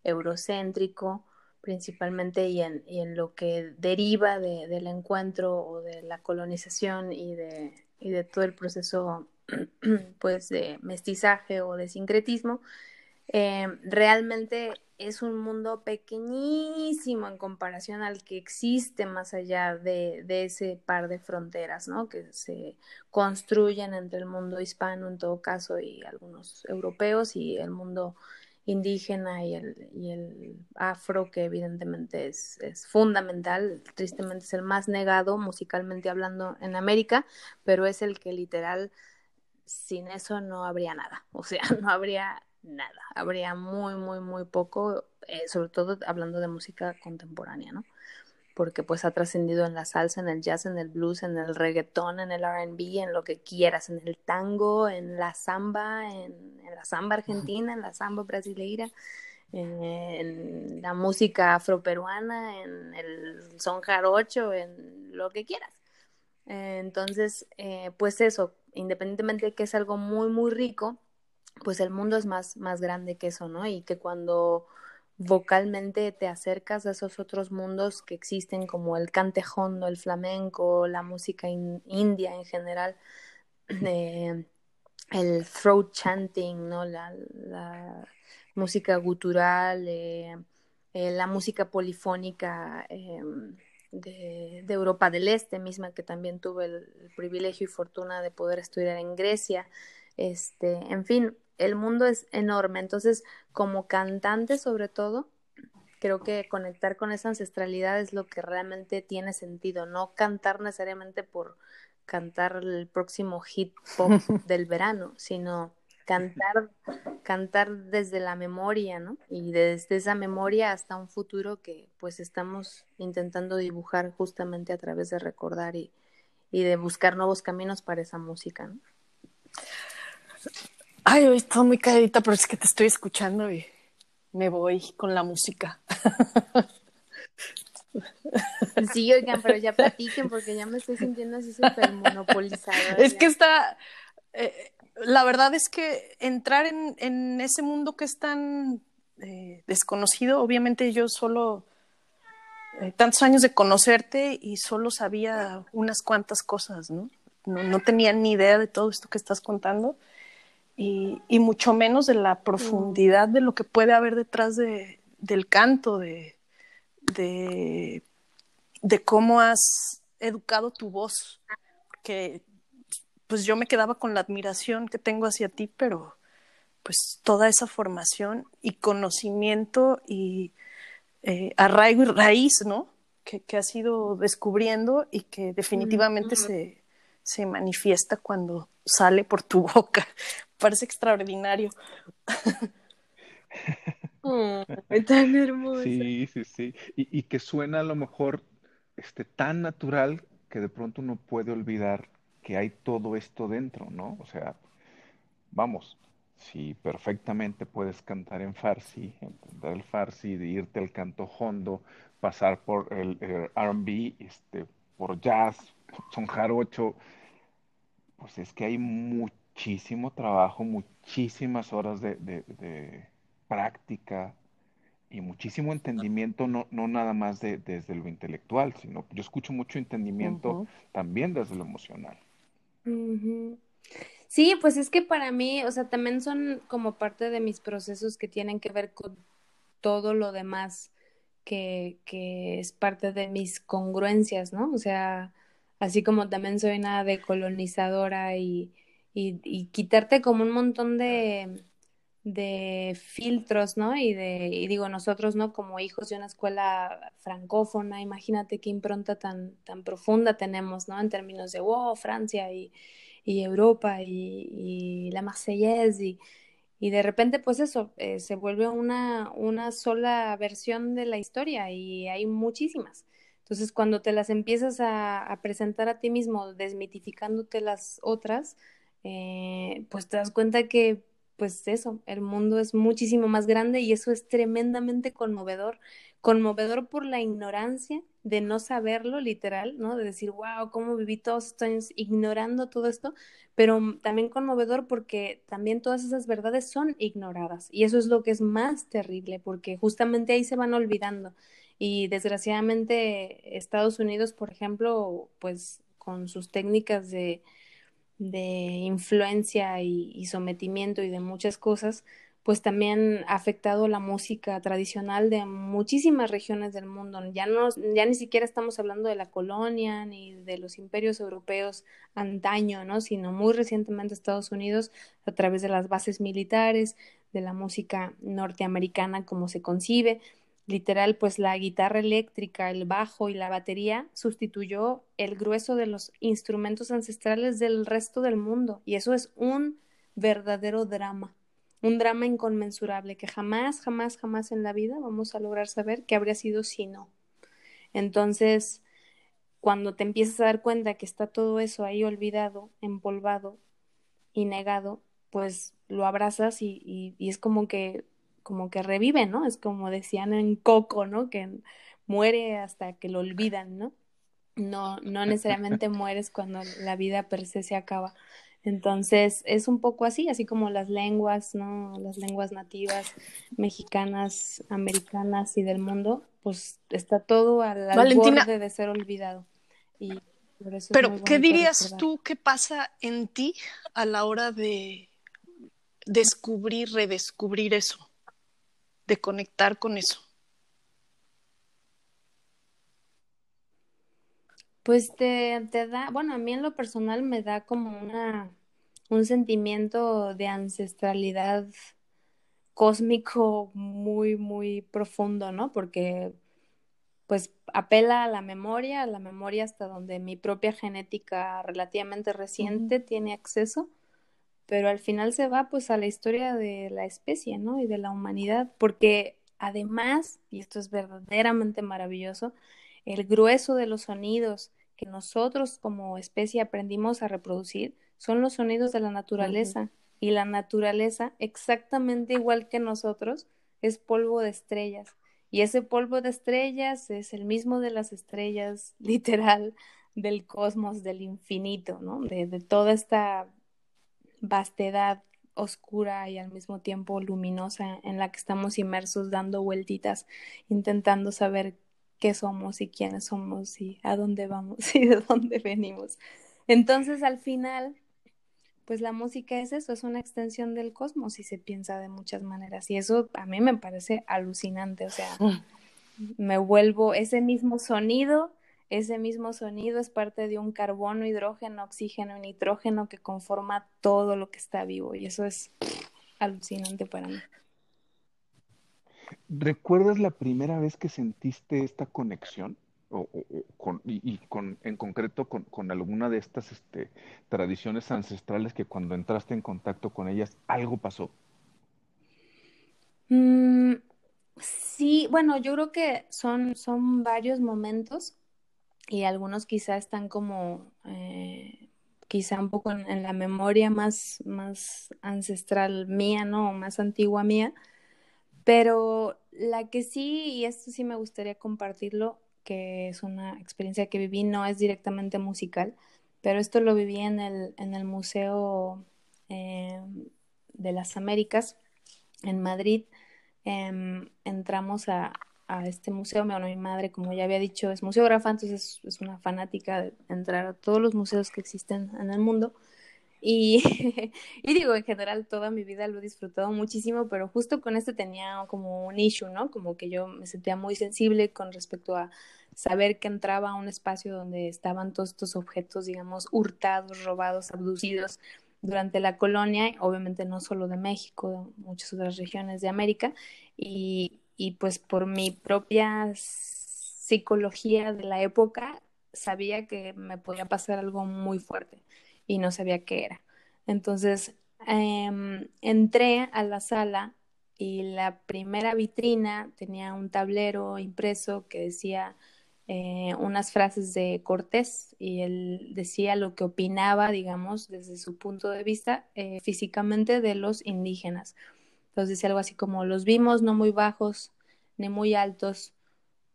C: eurocéntrico, principalmente y en, lo que deriva de, del encuentro o de la colonización y de, y de todo el proceso <clears throat> pues de mestizaje o de sincretismo, eh, realmente es un mundo pequeñísimo en comparación al que existe más allá de, de, ese par de fronteras, ¿no? Que se construyen entre el mundo hispano en todo caso y algunos europeos y el mundo indígena y el, y el afro, que evidentemente es, es, fundamental, tristemente es el más negado musicalmente hablando en América, pero es el que literal sin eso no habría nada, <laughs> o sea, no habría nada, habría muy, muy, muy poco, eh, sobre todo hablando de música contemporánea, ¿no? Porque pues ha trascendido en la salsa, en el jazz, en el blues, en el reggaetón, en el RB, en lo que quieras, en el tango, en la samba, en, la samba argentina, en la samba brasileira, en, en la música afroperuana, en el son jarocho, en lo que quieras. entonces, eh, pues eso, independientemente de que es algo muy, muy rico, pues el mundo es más, más grande que eso, ¿no? Y que cuando vocalmente te acercas a esos otros mundos que existen como el cantejondo, el flamenco, la música india en general, <clears throat> eh, el throat chanting, ¿no? La, música gutural, eh, eh, la música polifónica de, Europa del Este misma, que también tuve el, privilegio y fortuna de poder estudiar en Grecia, este, en fin, el mundo es enorme. Entonces, como cantante sobre todo, creo que conectar con esa ancestralidad es lo que realmente tiene sentido, no cantar necesariamente por cantar el próximo hit pop <laughs> del verano, sino cantar, cantar desde la memoria, ¿no? Y desde esa memoria hasta un futuro que pues estamos intentando dibujar justamente a través de recordar y, y de buscar nuevos caminos para esa música, ¿no?
A: Ay, hoy estoy muy calladita, pero es que te estoy escuchando y me voy con la música.
C: Sí, oigan, pero ya platiquen porque ya me estoy sintiendo así súper monopolizada.
A: Es que está, eh, la verdad es que entrar en, en ese mundo que es tan eh, desconocido, obviamente yo solo, eh, tantos años de conocerte y solo sabía unas cuantas cosas, ¿no? ¿no? No tenía ni idea de todo esto que estás contando y, y mucho menos de la profundidad de lo que puede haber detrás de, del canto, de, de, de cómo has educado tu voz, que pues yo me quedaba con la admiración que tengo hacia ti, pero pues toda esa formación y conocimiento y eh, arraigo y raíz, ¿no? Que, que has ido descubriendo y que definitivamente se, se manifiesta cuando sale por tu <laughs> boca. Parece extraordinario. <laughs>
C: Oh, tan hermoso.
B: Sí, sí, sí. Y, y que suena a lo mejor este, tan natural que de pronto uno puede olvidar que hay todo esto dentro, ¿no? O sea, vamos, si perfectamente puedes cantar en farsi, entender el farsi, de irte al canto hondo, pasar por el, el R&B, este, por jazz, son jarocho, pues es que hay muchísimo trabajo, muchísimas horas de, de, de práctica y muchísimo entendimiento, no, no nada más de, desde lo intelectual, sino yo escucho mucho entendimiento también desde lo emocional.
C: Sí, pues es que para mí, o sea, también son como parte de mis procesos que tienen que ver con todo lo demás que, que es parte de mis congruencias, ¿no? O sea, así como también soy una decolonizadora y, y, quitarte como un montón de, de filtros, ¿no? Y de, digo, nosotros, ¿no? Como hijos de una escuela francófona, imagínate qué impronta tan, tan profunda tenemos, ¿no? En términos de, wow, Francia y, y Europa y, y la Marseillaise y, y de repente, pues eso, eh, se vuelve una, una sola versión de la historia y hay muchísimas. Entonces, cuando te las empiezas a, presentar a ti mismo, desmitificándote las otras, eh, pues te das cuenta que, pues eso, el mundo es muchísimo más grande y eso es tremendamente conmovedor. Conmovedor por la ignorancia de no saberlo, literal, ¿no? De decir, wow, cómo viví todos estos años ignorando todo esto, pero también conmovedor porque también todas esas verdades son ignoradas y eso es lo que es más terrible porque justamente ahí se van olvidando y desgraciadamente Estados Unidos, por ejemplo, pues con sus técnicas de, de influencia y, y sometimiento y de muchas cosas, pues también ha afectado la música tradicional de muchísimas regiones del mundo. Ya no, ya ni siquiera estamos hablando de la colonia ni de los imperios europeos antaño, ¿no? Sino muy recientemente Estados Unidos a través de las bases militares, de la música norteamericana como se concibe. Literal, pues la guitarra eléctrica, el bajo y la batería sustituyó el grueso de los instrumentos ancestrales del resto del mundo. Y eso es un verdadero drama un drama inconmensurable que jamás, jamás, jamás en la vida vamos a lograr saber qué habría sido si no. Entonces, cuando te empiezas a dar cuenta que está todo eso ahí olvidado, empolvado y negado, pues lo abrazas y, y, y es como que, como que revive, ¿no? Es como decían en Coco, ¿no? Que muere hasta que lo olvidan, ¿no? No, no necesariamente mueres cuando la vida per se se acaba. Entonces, es un poco así, así como las lenguas, ¿no? Las lenguas nativas mexicanas, americanas y del mundo, pues está todo al, al
A: Valentina,
C: borde de ser olvidado. Y por eso es
A: pero, ¿qué dirías
C: recordar.
A: tú que pasa en ti a la hora de descubrir, redescubrir eso, de conectar con eso?
C: Pues te, te da, bueno, a mí en lo personal me da como una, un sentimiento de ancestralidad cósmico muy, muy profundo, ¿no? Porque pues apela a la memoria, a la memoria hasta donde mi propia genética relativamente reciente tiene acceso, pero al final se va pues a la historia de la especie, ¿no? Y de la humanidad, porque además, y esto es verdaderamente maravilloso, el grueso de los sonidos que nosotros como especie aprendimos a reproducir son los sonidos de la naturaleza. Y la naturaleza, exactamente igual que nosotros, es polvo de estrellas. Y ese polvo de estrellas es el mismo de las estrellas, <laughs> literal, del cosmos, del infinito, ¿no? De, de toda esta vastedad oscura y al mismo tiempo luminosa en la que estamos inmersos dando vueltitas, intentando saber qué somos y quiénes somos y a dónde vamos <laughs> y de dónde venimos. Entonces, al final, pues la música es eso, es una extensión del cosmos y se piensa de muchas maneras. Y eso a mí me parece alucinante, o sea, mm. me vuelvo ese mismo sonido, ese mismo sonido es parte de un carbono, hidrógeno, oxígeno y nitrógeno que conforma todo lo que está vivo y eso es alucinante para mí.
B: ¿Recuerdas la primera vez que sentiste esta conexión? O, con, y, con, en concreto con, con, alguna de estas este, tradiciones ancestrales que cuando entraste en contacto con ellas, algo pasó?
C: Mm, sí, bueno, yo creo que son, son varios momentos y algunos quizá están como, eh, quizá un poco en, la memoria más, más ancestral mía, ¿no? Más antigua mía pero la que sí, y esto sí me gustaría compartirlo, que es una experiencia que viví, no es directamente musical, pero esto lo viví en el, en el Museo eh, de las Américas en Madrid. Eh, entramos a, a, este museo, bueno, mi madre, como ya había dicho, es museógrafa, entonces es, es una fanática de entrar a todos los museos que existen en el mundo. Y, <laughs> y, digo, en general toda mi vida lo he disfrutado muchísimo, pero justo con este tenía como un issue, ¿no? Como que yo me sentía muy sensible con respecto a saber que entraba a un espacio donde estaban todos estos objetos, digamos, hurtados, robados, abducidos durante la colonia, obviamente no solo de México, de muchas otras regiones de América, y, y pues por mi propia psicología de la época sabía que me podía pasar algo muy fuerte y no sabía qué era. Entonces eh, entré a la sala y la primera vitrina tenía un tablero impreso que decía eh, unas frases de Cortés y él decía lo que opinaba, digamos, desde su punto de vista eh, físicamente de los indígenas. Entonces decía algo así como los vimos no muy bajos ni muy altos,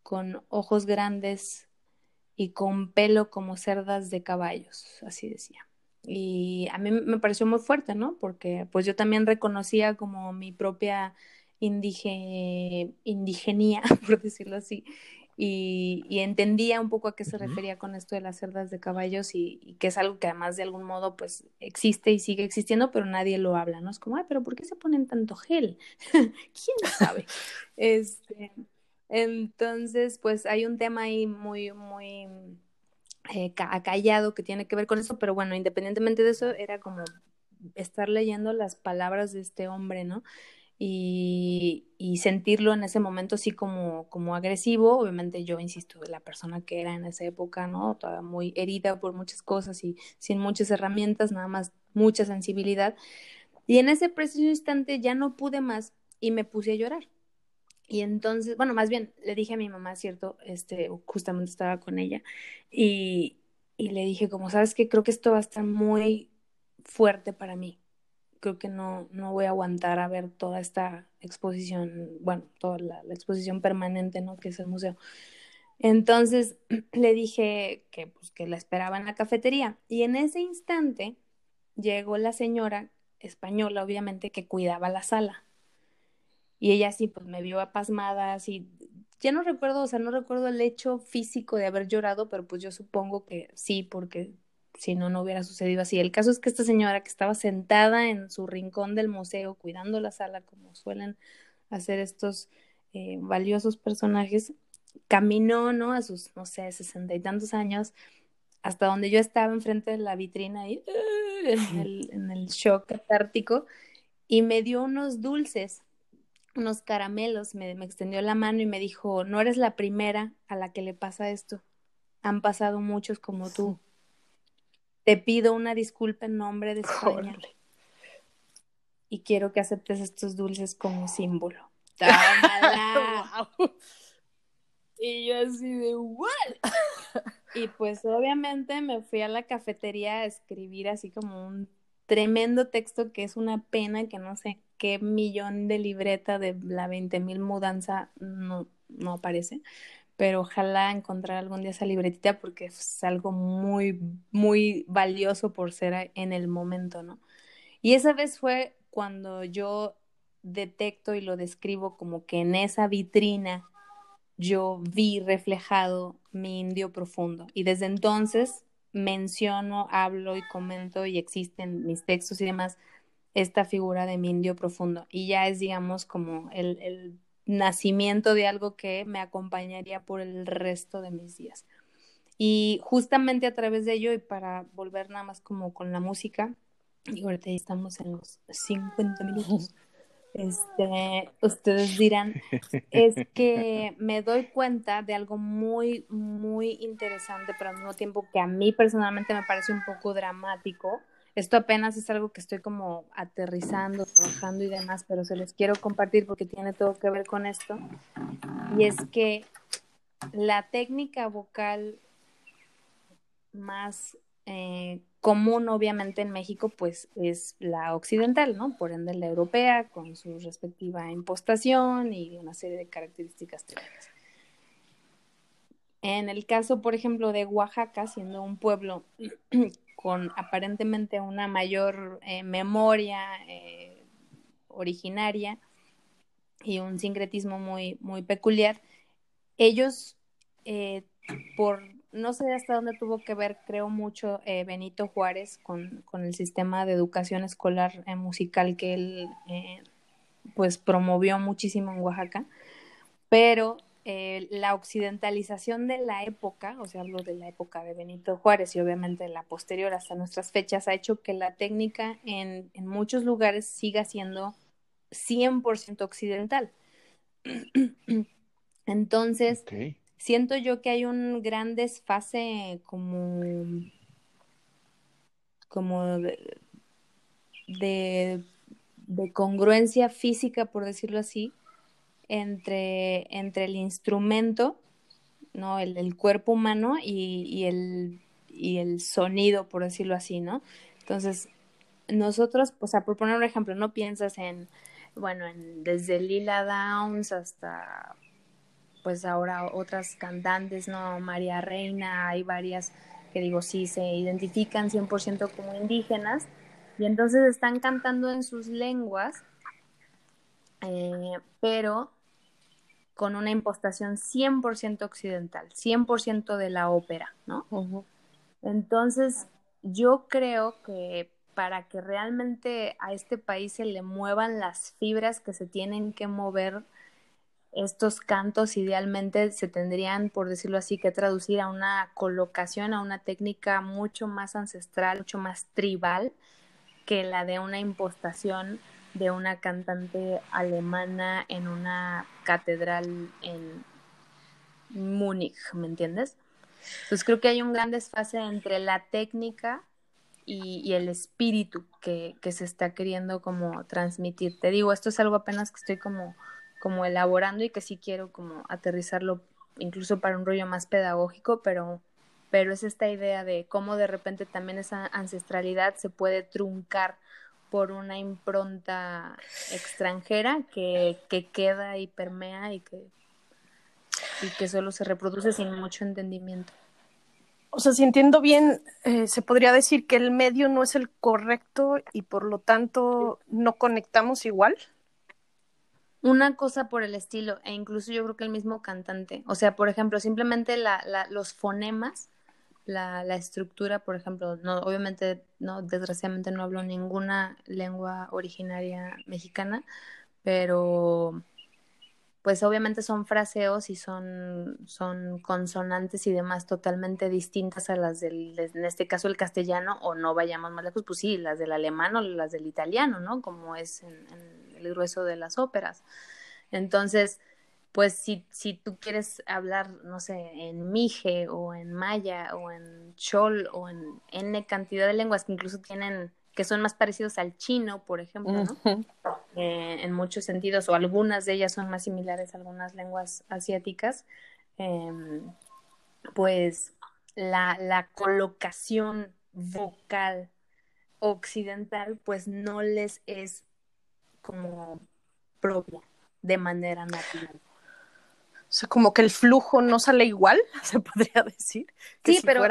C: con ojos grandes y con pelo como cerdas de caballos, así decía. Y a mí me pareció muy fuerte, ¿no? Porque pues yo también reconocía como mi propia indige, indigenía, <laughs> por decirlo así, y, y, entendía un poco a qué se refería con esto de las cerdas de caballos y, y, que es algo que además de algún modo pues existe y sigue existiendo, pero nadie lo habla, ¿no? Es como, ay, pero ¿por qué se ponen tanto gel? <laughs> ¿Quién sabe? <laughs> este, entonces, pues hay un tema ahí muy, muy eh, callado que tiene que ver con eso, pero bueno, independientemente de eso, era como estar leyendo las palabras de este hombre, ¿no? Y, y, sentirlo en ese momento así como, como agresivo, obviamente yo insisto, la persona que era en esa época, ¿no? Toda muy herida por muchas cosas y sin muchas herramientas, nada más mucha sensibilidad. Y en ese preciso instante ya no pude más y me puse a llorar. Y entonces, bueno, más bien le dije a mi mamá, ¿cierto? Este, justamente estaba con ella y, y le dije como, ¿sabes qué? Creo que esto va a estar muy fuerte para mí. Creo que no, no voy a aguantar a ver toda esta exposición, bueno, toda la, exposición permanente, ¿no? Que es el museo. Entonces <clears throat> le dije que, pues, que la esperaba en la cafetería. Y en ese instante llegó la señora española, obviamente, que cuidaba la sala y ella sí, pues me vio apasmada, así, ya no recuerdo, o sea, no recuerdo el hecho físico de haber llorado, pero pues yo supongo que sí, porque si no, no hubiera sucedido así. El caso es que esta señora que estaba sentada en su rincón del museo, cuidando la sala, como suelen hacer estos eh, valiosos personajes, caminó, ¿no? A sus, no sé, sesenta y tantos años, hasta donde yo estaba enfrente de la vitrina y en el, en el shock catártico y me dio unos dulces, unos caramelos, me, me extendió la mano y me dijo, no eres la primera a la que le pasa esto, han pasado muchos como tú. Te pido una disculpa en nombre de España y quiero que aceptes estos dulces como símbolo. <laughs> ¡Tómala!
A: Guau.
C: Y yo así de, ¿what? Y pues obviamente me fui a la cafetería a escribir así como un tremendo texto que es una pena que no sé qué millón de libreta de la 20.000 mudanza no, no aparece, pero ojalá encontrar algún día esa libretita porque es algo muy, muy valioso por ser en el momento, ¿no? Y esa vez fue cuando yo detecto y lo describo como que en esa vitrina yo vi reflejado mi indio profundo. Y desde entonces menciono, hablo y comento y existen mis textos y demás esta figura de mi indio profundo. Y ya es, digamos, como el, el nacimiento de algo que me acompañaría por el resto de mis días. Y justamente a través de ello, y para volver nada más como con la música, y ahorita ya estamos en los 50 minutos, <laughs> este, ustedes dirán, es que me doy cuenta de algo muy, muy interesante, pero al mismo tiempo que a mí personalmente me parece un poco dramático. Esto apenas es algo que estoy como aterrizando, trabajando y demás, pero se los quiero compartir porque tiene todo que ver con esto. Y es que la técnica vocal más eh, común, obviamente, en México, pues es la occidental, ¿no? Por ende, la europea, con su respectiva impostación y una serie de características técnicas. En el caso, por ejemplo, de Oaxaca, siendo un pueblo <clears throat> con aparentemente una mayor eh, memoria eh, originaria y un sincretismo muy, muy peculiar, ellos, eh, por no sé hasta dónde tuvo que ver, creo mucho, eh, Benito Juárez con, con, el sistema de educación escolar musical que él pues promovió muchísimo en Oaxaca, pero eh, la occidentalización de la época, o sea, hablo de la época de Benito Juárez y obviamente la posterior hasta nuestras fechas, ha hecho que la técnica en, en muchos lugares siga siendo 100% occidental. <clears throat> Entonces, okay siento yo que hay un gran desfase como como de, de, de, congruencia física, por decirlo así, entre, entre el instrumento, ¿no? El, el cuerpo humano y, y, el, y el sonido, por decirlo así, ¿no? Entonces, nosotros, o sea, por poner un ejemplo, no piensas en, bueno, en, desde Lila Downs hasta pues ahora otras cantantes, ¿no? María Reina, hay varias que digo, sí, se identifican 100% como indígenas y entonces están cantando en sus lenguas, eh, pero con una impostación 100% occidental, 100% de la ópera, ¿no? Uh -huh. Entonces, yo creo que para que realmente a este país se le muevan las fibras que se tienen que mover estos cantos idealmente se tendrían, por decirlo así, que traducir a una colocación, a una técnica mucho más ancestral, mucho más tribal que la de una impostación de una cantante alemana en una catedral en Múnich, ¿me entiendes? Entonces creo que hay un gran desfase entre la técnica y, el espíritu que, que se está queriendo como transmitir. Te digo, esto es algo apenas que estoy como como elaborando y que sí quiero como aterrizarlo incluso para un rollo más pedagógico, pero, pero es esta idea de cómo de repente también esa ancestralidad se puede truncar por una impronta extranjera que, que queda y permea y que, y que solo se reproduce sin mucho entendimiento.
A: O sea, si entiendo bien, eh, se podría decir que el medio no es el correcto y por lo tanto no conectamos igual.
C: Una cosa por el estilo, e incluso yo creo que el mismo cantante. O sea, por ejemplo, simplemente la, la, los fonemas, la, la, estructura, por ejemplo, no, obviamente, no, desgraciadamente no hablo ninguna lengua originaria mexicana, pero pues obviamente son fraseos y son, son consonantes y demás totalmente distintas a las del, en este caso el castellano, o no vayamos más lejos, pues sí, las del alemán o las del italiano, ¿no? Como es en, el grueso de las óperas. Entonces, pues si, si tú quieres hablar, no sé, en mije o en maya o en chol o en n cantidad de lenguas que incluso tienen que son más parecidos al chino, por ejemplo, ¿no? Eh, en muchos sentidos, o algunas de ellas son más similares a algunas lenguas asiáticas, em, pues la, la colocación vocal occidental, pues no les es como propia de manera natural.
A: O sea, como que el flujo no sale igual, <laughs> se podría decir.
C: sí, pero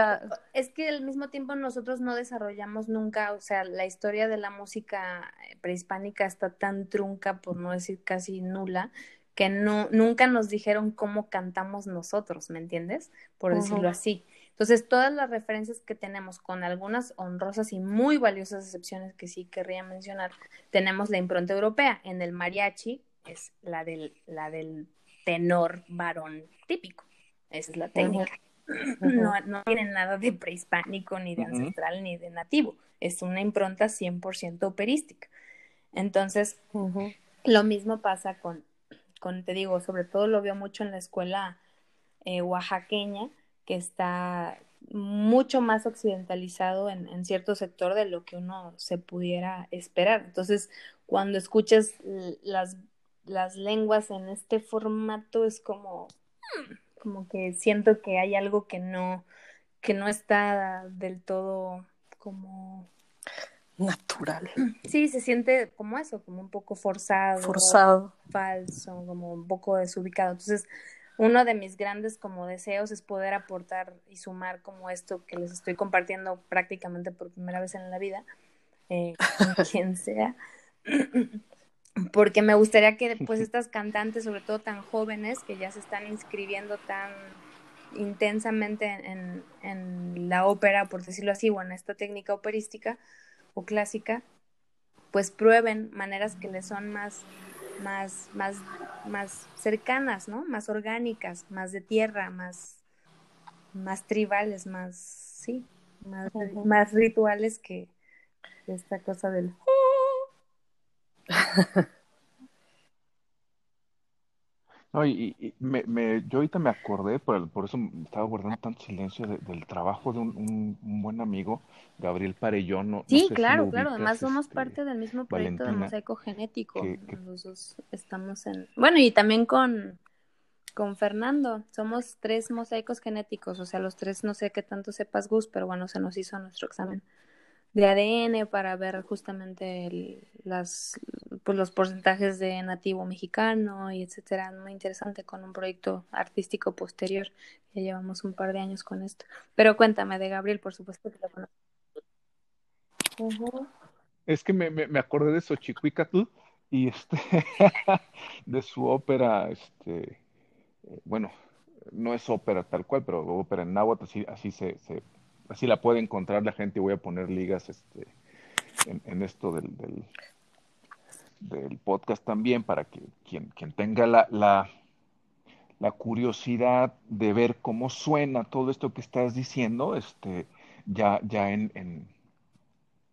C: es que al mismo tiempo nosotros no desarrollamos nunca, o sea, la historia de la música prehispánica está tan trunca, por no decir casi nula, que no, nunca nos dijeron cómo cantamos nosotros, ¿me entiendes? Por decirlo así. Entonces, todas las referencias que tenemos, con algunas honrosas y muy valiosas excepciones que sí querría mencionar, tenemos la impronta europea. En el mariachi es la del, la del tenor varón típico. Esa es la técnica. No, no tiene nada de prehispánico, ni de ancestral, ni de nativo. Es una impronta 100% operística. Entonces, lo mismo pasa con, con, te digo, sobre todo lo veo mucho en la escuela eh, oaxaqueña, que está mucho más occidentalizado en, en, cierto sector de lo que uno se pudiera esperar. Entonces, cuando escuchas las las lenguas en este formato es como, como que siento que hay algo que no, que no está del todo como
A: natural.
C: Sí, se siente como eso, como un poco forzado,
A: forzado,
C: falso, como un poco desubicado. Entonces, uno de mis grandes como deseos es poder aportar y sumar como esto que les estoy compartiendo prácticamente por primera vez en la vida, eh, con <laughs> quien sea porque me gustaría que <laughs> pues estas cantantes, sobre todo tan jóvenes, que ya se están inscribiendo tan intensamente en, en, la ópera, por decirlo así, o en esta técnica operística o clásica, pues prueben maneras que les son más, más, más, más cercanas, ¿no? Más orgánicas, más de tierra, más, más tribales, más, sí, más, más rituales que esta cosa del <laughs>
B: No, y, me, me, yo ahorita me acordé, por, por eso estaba guardando tanto silencio del trabajo de un, buen amigo, Gabriel Parellón. No,
C: sí, claro, claro. Además somos este, parte del mismo proyecto de mosaico genético. Los dos estamos en... Bueno, y también con, con Fernando. Somos tres mosaicos genéticos. O sea, los tres no sé qué tanto sepas, Gus, pero bueno, se nos hizo nuestro examen de ADN para ver justamente las, pues los porcentajes de nativo mexicano y etcétera. Muy interesante con un proyecto artístico posterior. Ya llevamos un par de años con esto. Pero cuéntame de Gabriel, por supuesto que lo
B: conozco. Es que me, me, acordé de Xochicuicatl y este <laughs> de su ópera, este, eh, bueno, no es ópera tal cual, pero ópera en náhuatl, así, así se, se así la puede encontrar la gente voy a poner ligas este, en, esto del, del, podcast también para que quien, tenga la, la, curiosidad de ver cómo suena todo esto que estás diciendo, este, ya, ya en, en,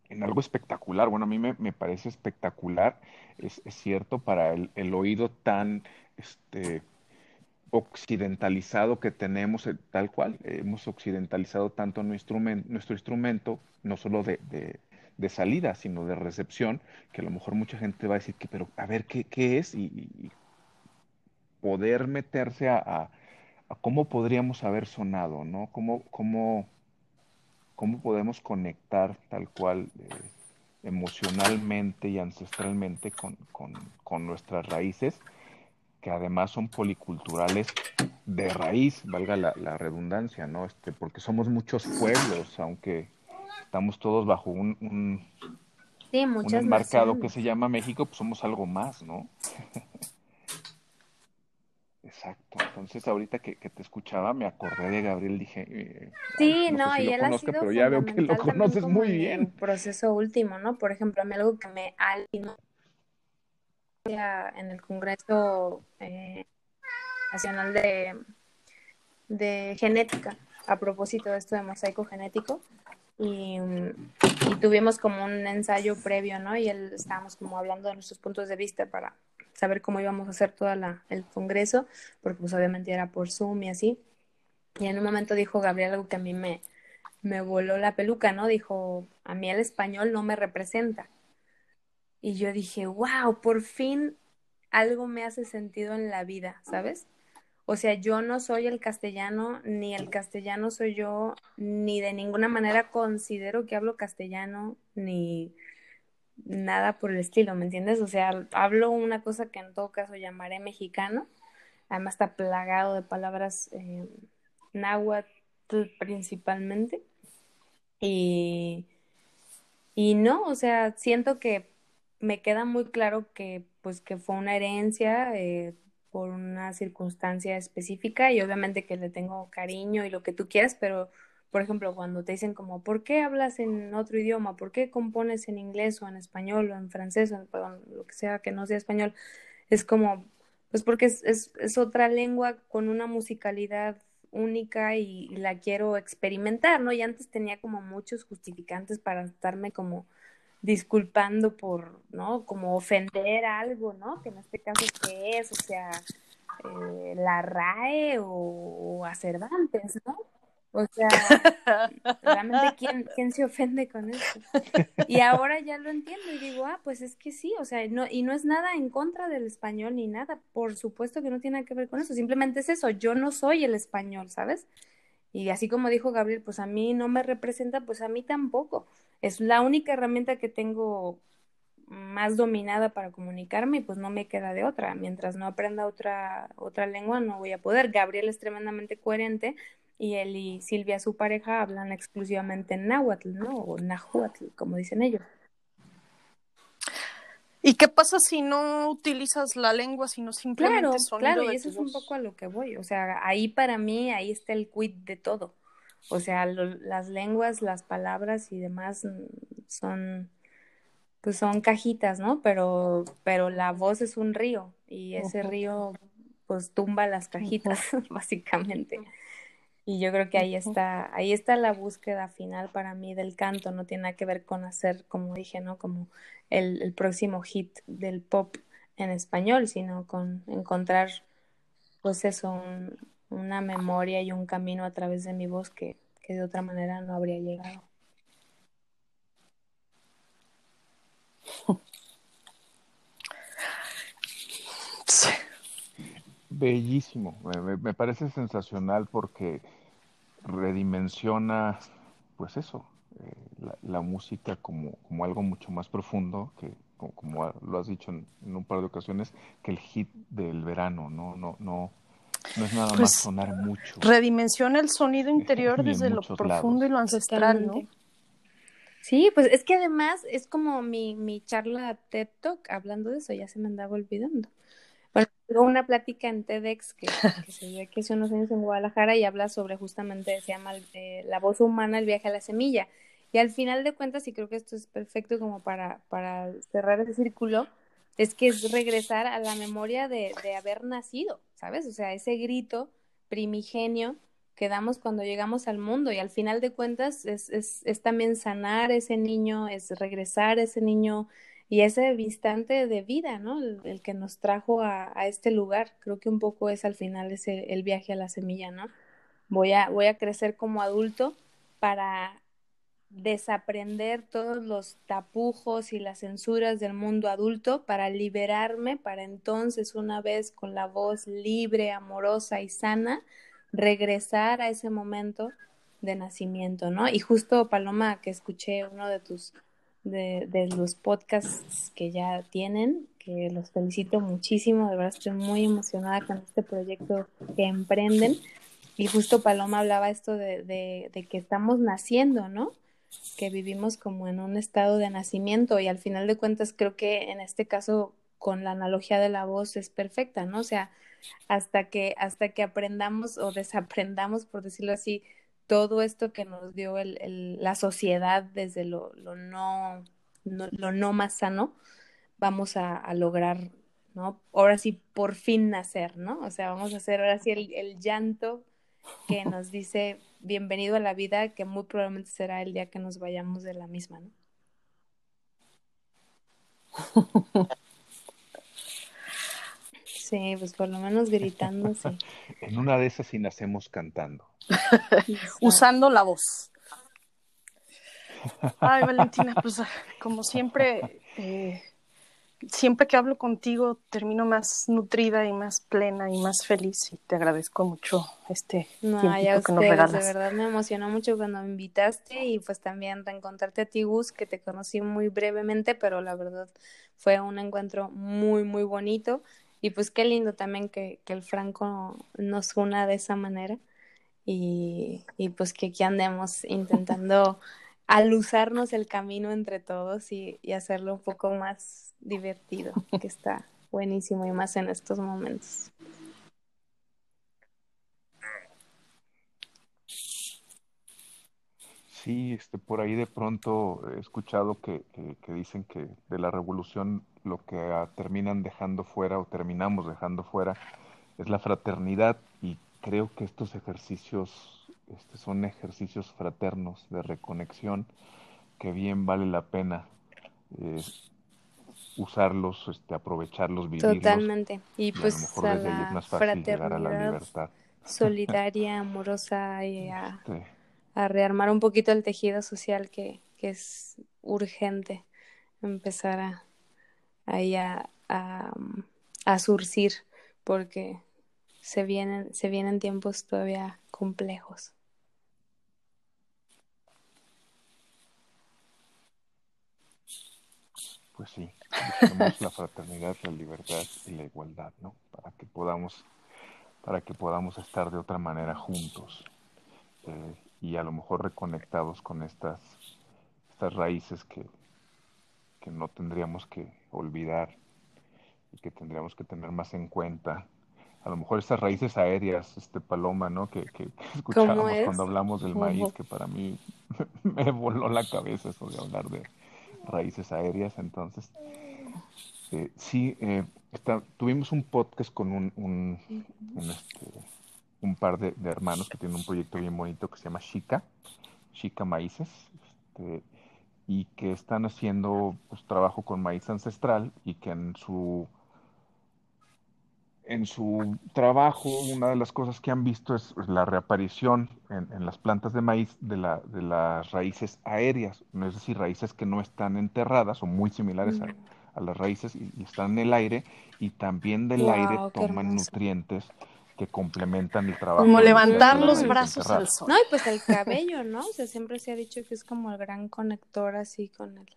B: en algo espectacular. Bueno, a mí me, me parece espectacular, es, es cierto, para el, el, oído tan... Este, occidentalizado que tenemos, eh, tal cual, hemos occidentalizado tanto nuestro instrumento, nuestro instrumento no solo de, de, salida, sino de recepción, que a lo mejor mucha gente va a decir que, pero a ver qué, qué es y, poder meterse a, a, cómo podríamos haber sonado, ¿no? Cómo, cómo, cómo podemos conectar tal cual eh, emocionalmente y ancestralmente con, con, con nuestras raíces que además son policulturales de raíz, valga la, redundancia, ¿no? Este, porque somos muchos pueblos, aunque estamos todos bajo un, un,
C: sí,
B: enmarcado que se llama México, pues somos algo más, ¿no? <laughs> Exacto. Entonces, ahorita que, te escuchaba, me acordé de Gabriel, dije.
C: Eh, sí, no, y él ha sido
B: pero ya veo que lo conoces muy bien.
C: proceso último, ¿no? Por ejemplo, a mí algo que me en el Congreso eh, Nacional de, de Genética a propósito de esto de mosaico genético y, tuvimos como un ensayo previo, ¿no? Y él estábamos como hablando de nuestros puntos de vista para saber cómo íbamos a hacer todo el congreso, porque pues obviamente era por Zoom y así. Y en un momento dijo Gabriel algo que a mí me, me voló la peluca, ¿no? Dijo, a mí el español no me representa. Y yo dije, wow, por fin algo me hace sentido en la vida, ¿sabes? O sea, yo no soy el castellano, ni el castellano soy yo, ni de ninguna manera considero que hablo castellano, ni nada por el estilo, ¿me entiendes? O sea, hablo una cosa que en todo caso llamaré mexicano, además está plagado de palabras eh, náhuatl principalmente. Y, y no, o sea, siento que me queda muy claro que pues que fue una herencia eh, por una circunstancia específica y obviamente que le tengo cariño y lo que tú quieras, pero por ejemplo, cuando te dicen como, ¿por qué hablas en otro idioma? ¿Por qué compones en inglés o en español o en francés o en, lo que sea que no sea español? Es como, pues porque es, es, es otra lengua con una musicalidad única y, la quiero experimentar, ¿no? Y antes tenía como muchos justificantes para estarme como disculpando por, ¿no? Como ofender algo, ¿no? Que en este caso, ¿qué es? O sea, eh, la RAE o, o a Cervantes, ¿no? O sea, <laughs> realmente, ¿quién, ¿quién se ofende con eso? Y ahora ya lo entiendo y digo, ah, pues es que sí, o sea, no, y no es nada en contra del español ni nada, por supuesto que no tiene nada que ver con eso, simplemente es eso, yo no soy el español, ¿sabes? Y así como dijo Gabriel, pues a mí no me representa, pues a mí tampoco. Es la única herramienta que tengo más dominada para comunicarme y pues no me queda de otra. Mientras no aprenda otra, otra lengua no voy a poder. Gabriel es tremendamente coherente y él y Silvia, su pareja, hablan exclusivamente en náhuatl, ¿no? O nahuatl, como dicen ellos.
A: ¿Y qué pasa si no utilizas la lengua, sino simplemente
C: claro, Claro, y eso es un poco a lo que voy. O sea, ahí para mí, ahí está el quid de todo. O sea, las lenguas, las palabras y demás son, pues son cajitas, ¿no? Pero, pero la voz es un río y ese río, pues tumba las cajitas, <laughs> básicamente. Y yo creo que ahí está, ahí está la búsqueda final para mí del canto, no tiene nada que ver con hacer, como dije, ¿no? Como el, el próximo hit del pop en español, sino con encontrar, pues eso, una memoria y un camino a través de mi voz que, que de otra manera no habría llegado.
B: Bellísimo, me, parece sensacional porque redimensiona, pues eso, eh, la, música como, como algo mucho más profundo, que como, lo has dicho en, un par de ocasiones, que el hit del verano, no, no, no, no es nada más pues, sonar mucho.
A: Redimensiona el sonido interior desde lo profundo y lo ancestral, ¿no?
C: Sí, pues es que además es como mi, mi charla TED Talk, hablando de eso, ya se me andaba olvidando. Bueno, tengo una plática en TEDx que, se dio aquí hace unos años en Guadalajara y habla sobre justamente, se llama eh, La voz humana, el viaje a la semilla. Y al final de cuentas, y creo que esto es perfecto como para, para cerrar ese círculo, es que es regresar a la memoria de, de haber nacido, ¿sabes? O sea, ese grito primigenio que damos cuando llegamos al mundo y al final de cuentas es, es, es también sanar ese niño, es regresar ese niño y ese instante de vida, ¿no? El, que nos trajo a, a, este lugar. Creo que un poco es al final ese el viaje a la semilla, ¿no? Voy a, voy a crecer como adulto para desaprender todos los tapujos y las censuras del mundo adulto para liberarme, para entonces una vez con la voz libre, amorosa y sana, regresar a ese momento de nacimiento, ¿no? Y justo Paloma, que escuché uno de tus de, los podcasts que ya tienen, que los felicito muchísimo, de verdad estoy muy emocionada con este proyecto que emprenden. Y justo Paloma hablaba esto de, de, que estamos naciendo, ¿no? Que vivimos como en un estado de nacimiento y al final de cuentas creo que en este caso con la analogía de la voz es perfecta, ¿no? O sea, hasta que, hasta que aprendamos o desaprendamos, por decirlo así, todo esto que nos dio el, la sociedad desde lo, lo no, lo no más sano, vamos a, a, lograr ¿no? Ahora sí, por fin nacer, ¿no? O sea, vamos a hacer ahora sí el, el llanto que nos dice bienvenido a la vida, que muy probablemente será el día que nos vayamos de la misma, ¿no? Sí, pues por lo menos gritando, sí.
B: En una de esas sí nacemos cantando.
A: Usando la voz. Ay, Valentina, pues como siempre, eh, siempre que hablo contigo termino más nutrida y más plena y más feliz y te agradezco mucho este
C: no,
A: tiempito
C: que
A: nos regalas.
C: De verdad me emocionó mucho cuando me invitaste y pues también reencontrarte a ti, Gus, que te conocí muy brevemente, pero la verdad fue un encuentro muy, muy bonito y pues qué lindo también que, que el Franco nos una de esa manera y, y pues que aquí andemos intentando <laughs> alusarnos el camino entre todos y, y hacerlo un poco más divertido, que está buenísimo y más en estos momentos.
B: Sí, este, por ahí de pronto he escuchado que, que, dicen que de la revolución lo que ah, terminan dejando fuera o terminamos dejando fuera es la fraternidad y creo que estos ejercicios este, son ejercicios fraternos de reconexión que bien vale la pena eh, usarlos, este, aprovecharlos, vivirlos.
C: Totalmente. Y
B: y a
C: pues a
B: es
C: la
B: más fácil llegar a la
C: fraternidad
B: libertad. <laughs>
C: solidaria, amorosa y a,
B: Este,
C: a rearmar un poquito el tejido social que, que es urgente empezar a ahí a, a, a surcir porque se vienen, se vienen tiempos todavía complejos.
B: Pues sí, la fraternidad, la libertad y la igualdad, ¿no? Para que podamos, para que podamos estar de otra manera juntos eh, y a lo mejor reconectados con estas, estas raíces que, que no tendríamos que olvidar y que tendríamos que tener más en cuenta. A lo mejor estas raíces aéreas, este Paloma, ¿no? Que, que, que
C: ¿Cómo
B: escuchábamos
C: es?
B: cuando hablamos del maíz, que para mí <laughs> me voló la cabeza eso de hablar de raíces aéreas. Entonces, eh, sí, eh, tuvimos un podcast con un, este, par de, hermanos que tienen un proyecto bien bonito que se llama Chica, Chica Maíces, este, y que están haciendo pues, trabajo con maíz ancestral y que en su en su trabajo, una de las cosas que han visto es la reaparición en, las plantas de maíz de, de las raíces aéreas, es decir, raíces que no están enterradas o muy similares a, a las raíces y, y están en el aire y también del aire
C: Wow,
B: toman nutrientes que complementan el trabajo
A: Como
B: las
A: levantar los
B: raíces
A: brazos al sol.
C: No, y pues el cabello, ¿no? O sea, siempre se ha dicho que es como el gran conector así con el,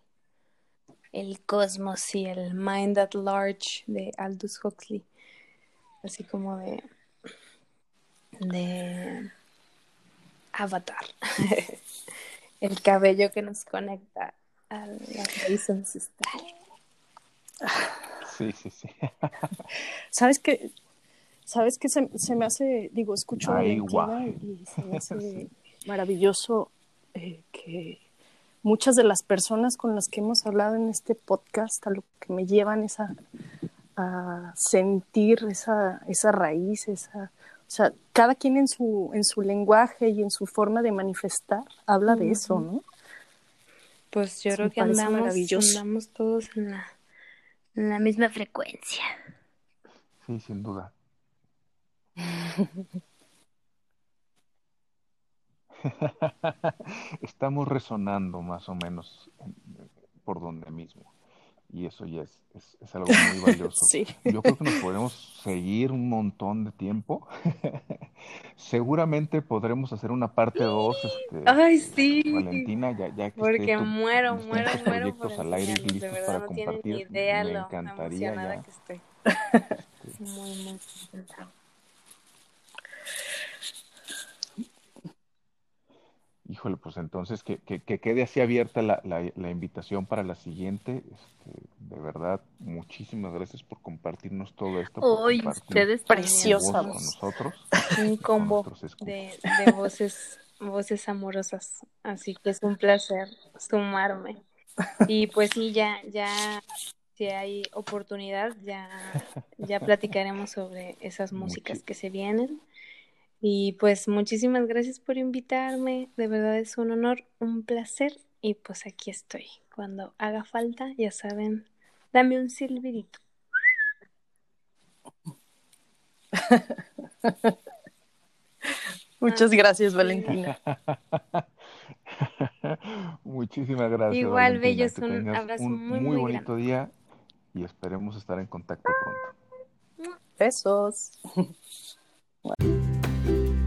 C: el cosmos y el mind at large de Aldous Huxley. Así como de, de Avatar. <laughs> el cabello que nos conecta a la raíz ancestral.
B: Sí, sí, sí.
A: ¿Sabes qué? ¿Sabes qué se, se me hace, digo, escucho
B: Ay,
A: Valentina y se me hace <laughs>
B: Sí.
A: maravilloso eh, que muchas de las personas con las que hemos hablado en este podcast a lo que me llevan es a, a sentir esa, esa raíz, esa, o sea, cada quien en su, en su lenguaje y en su forma de manifestar habla de eso, ¿no?
C: Pues yo
A: Sí,
C: creo que andamos todos en la, en la misma frecuencia.
B: Sí, sin duda. <laughs> <laughs> Estamos resonando más o menos en- por donde mismo. Y eso ya es, es, es algo muy <laughs> valioso.
A: Sí.
B: Yo creo que nos podemos <laughs> seguir un montón de tiempo. <laughs> Seguramente podremos hacer una parte 2, este,
C: Ay, sí.
B: Valentina, ya, ya que
C: Porque
B: esté tu-
C: muero, muero, muero
B: proyectos al aire
C: enseñarlos. De
B: listos
C: verdad,
B: para
C: no ni
B: compartir.
C: idea
B: Me
C: lo
B: encantaría ya.
C: que estoy. Muy, muy contenta.
B: Híjole, pues entonces que, que, que quede así abierta la, la, la invitación para la siguiente. Este, de verdad, muchísimas gracias por compartirnos todo esto, compartir
C: ustedes
A: Preciosa
B: con nosotros,
C: Un combo de voces, voces amorosas. Así que es un placer sumarme. Y pues sí, ya, ya si hay oportunidad, ya, ya platicaremos sobre esas músicas que se vienen. Y pues muchísimas gracias por invitarme, de verdad es un honor, un placer y pues aquí estoy. Cuando haga falta, ya saben, dame un silbidito. <laughs>
A: Muchas gracias, Valentina. <laughs>
B: Muchísimas gracias.
C: Igual, bellos, un abrazo muy,
B: muy bonito día y esperemos estar en contacto pronto.
A: Besos. <laughs> Bye.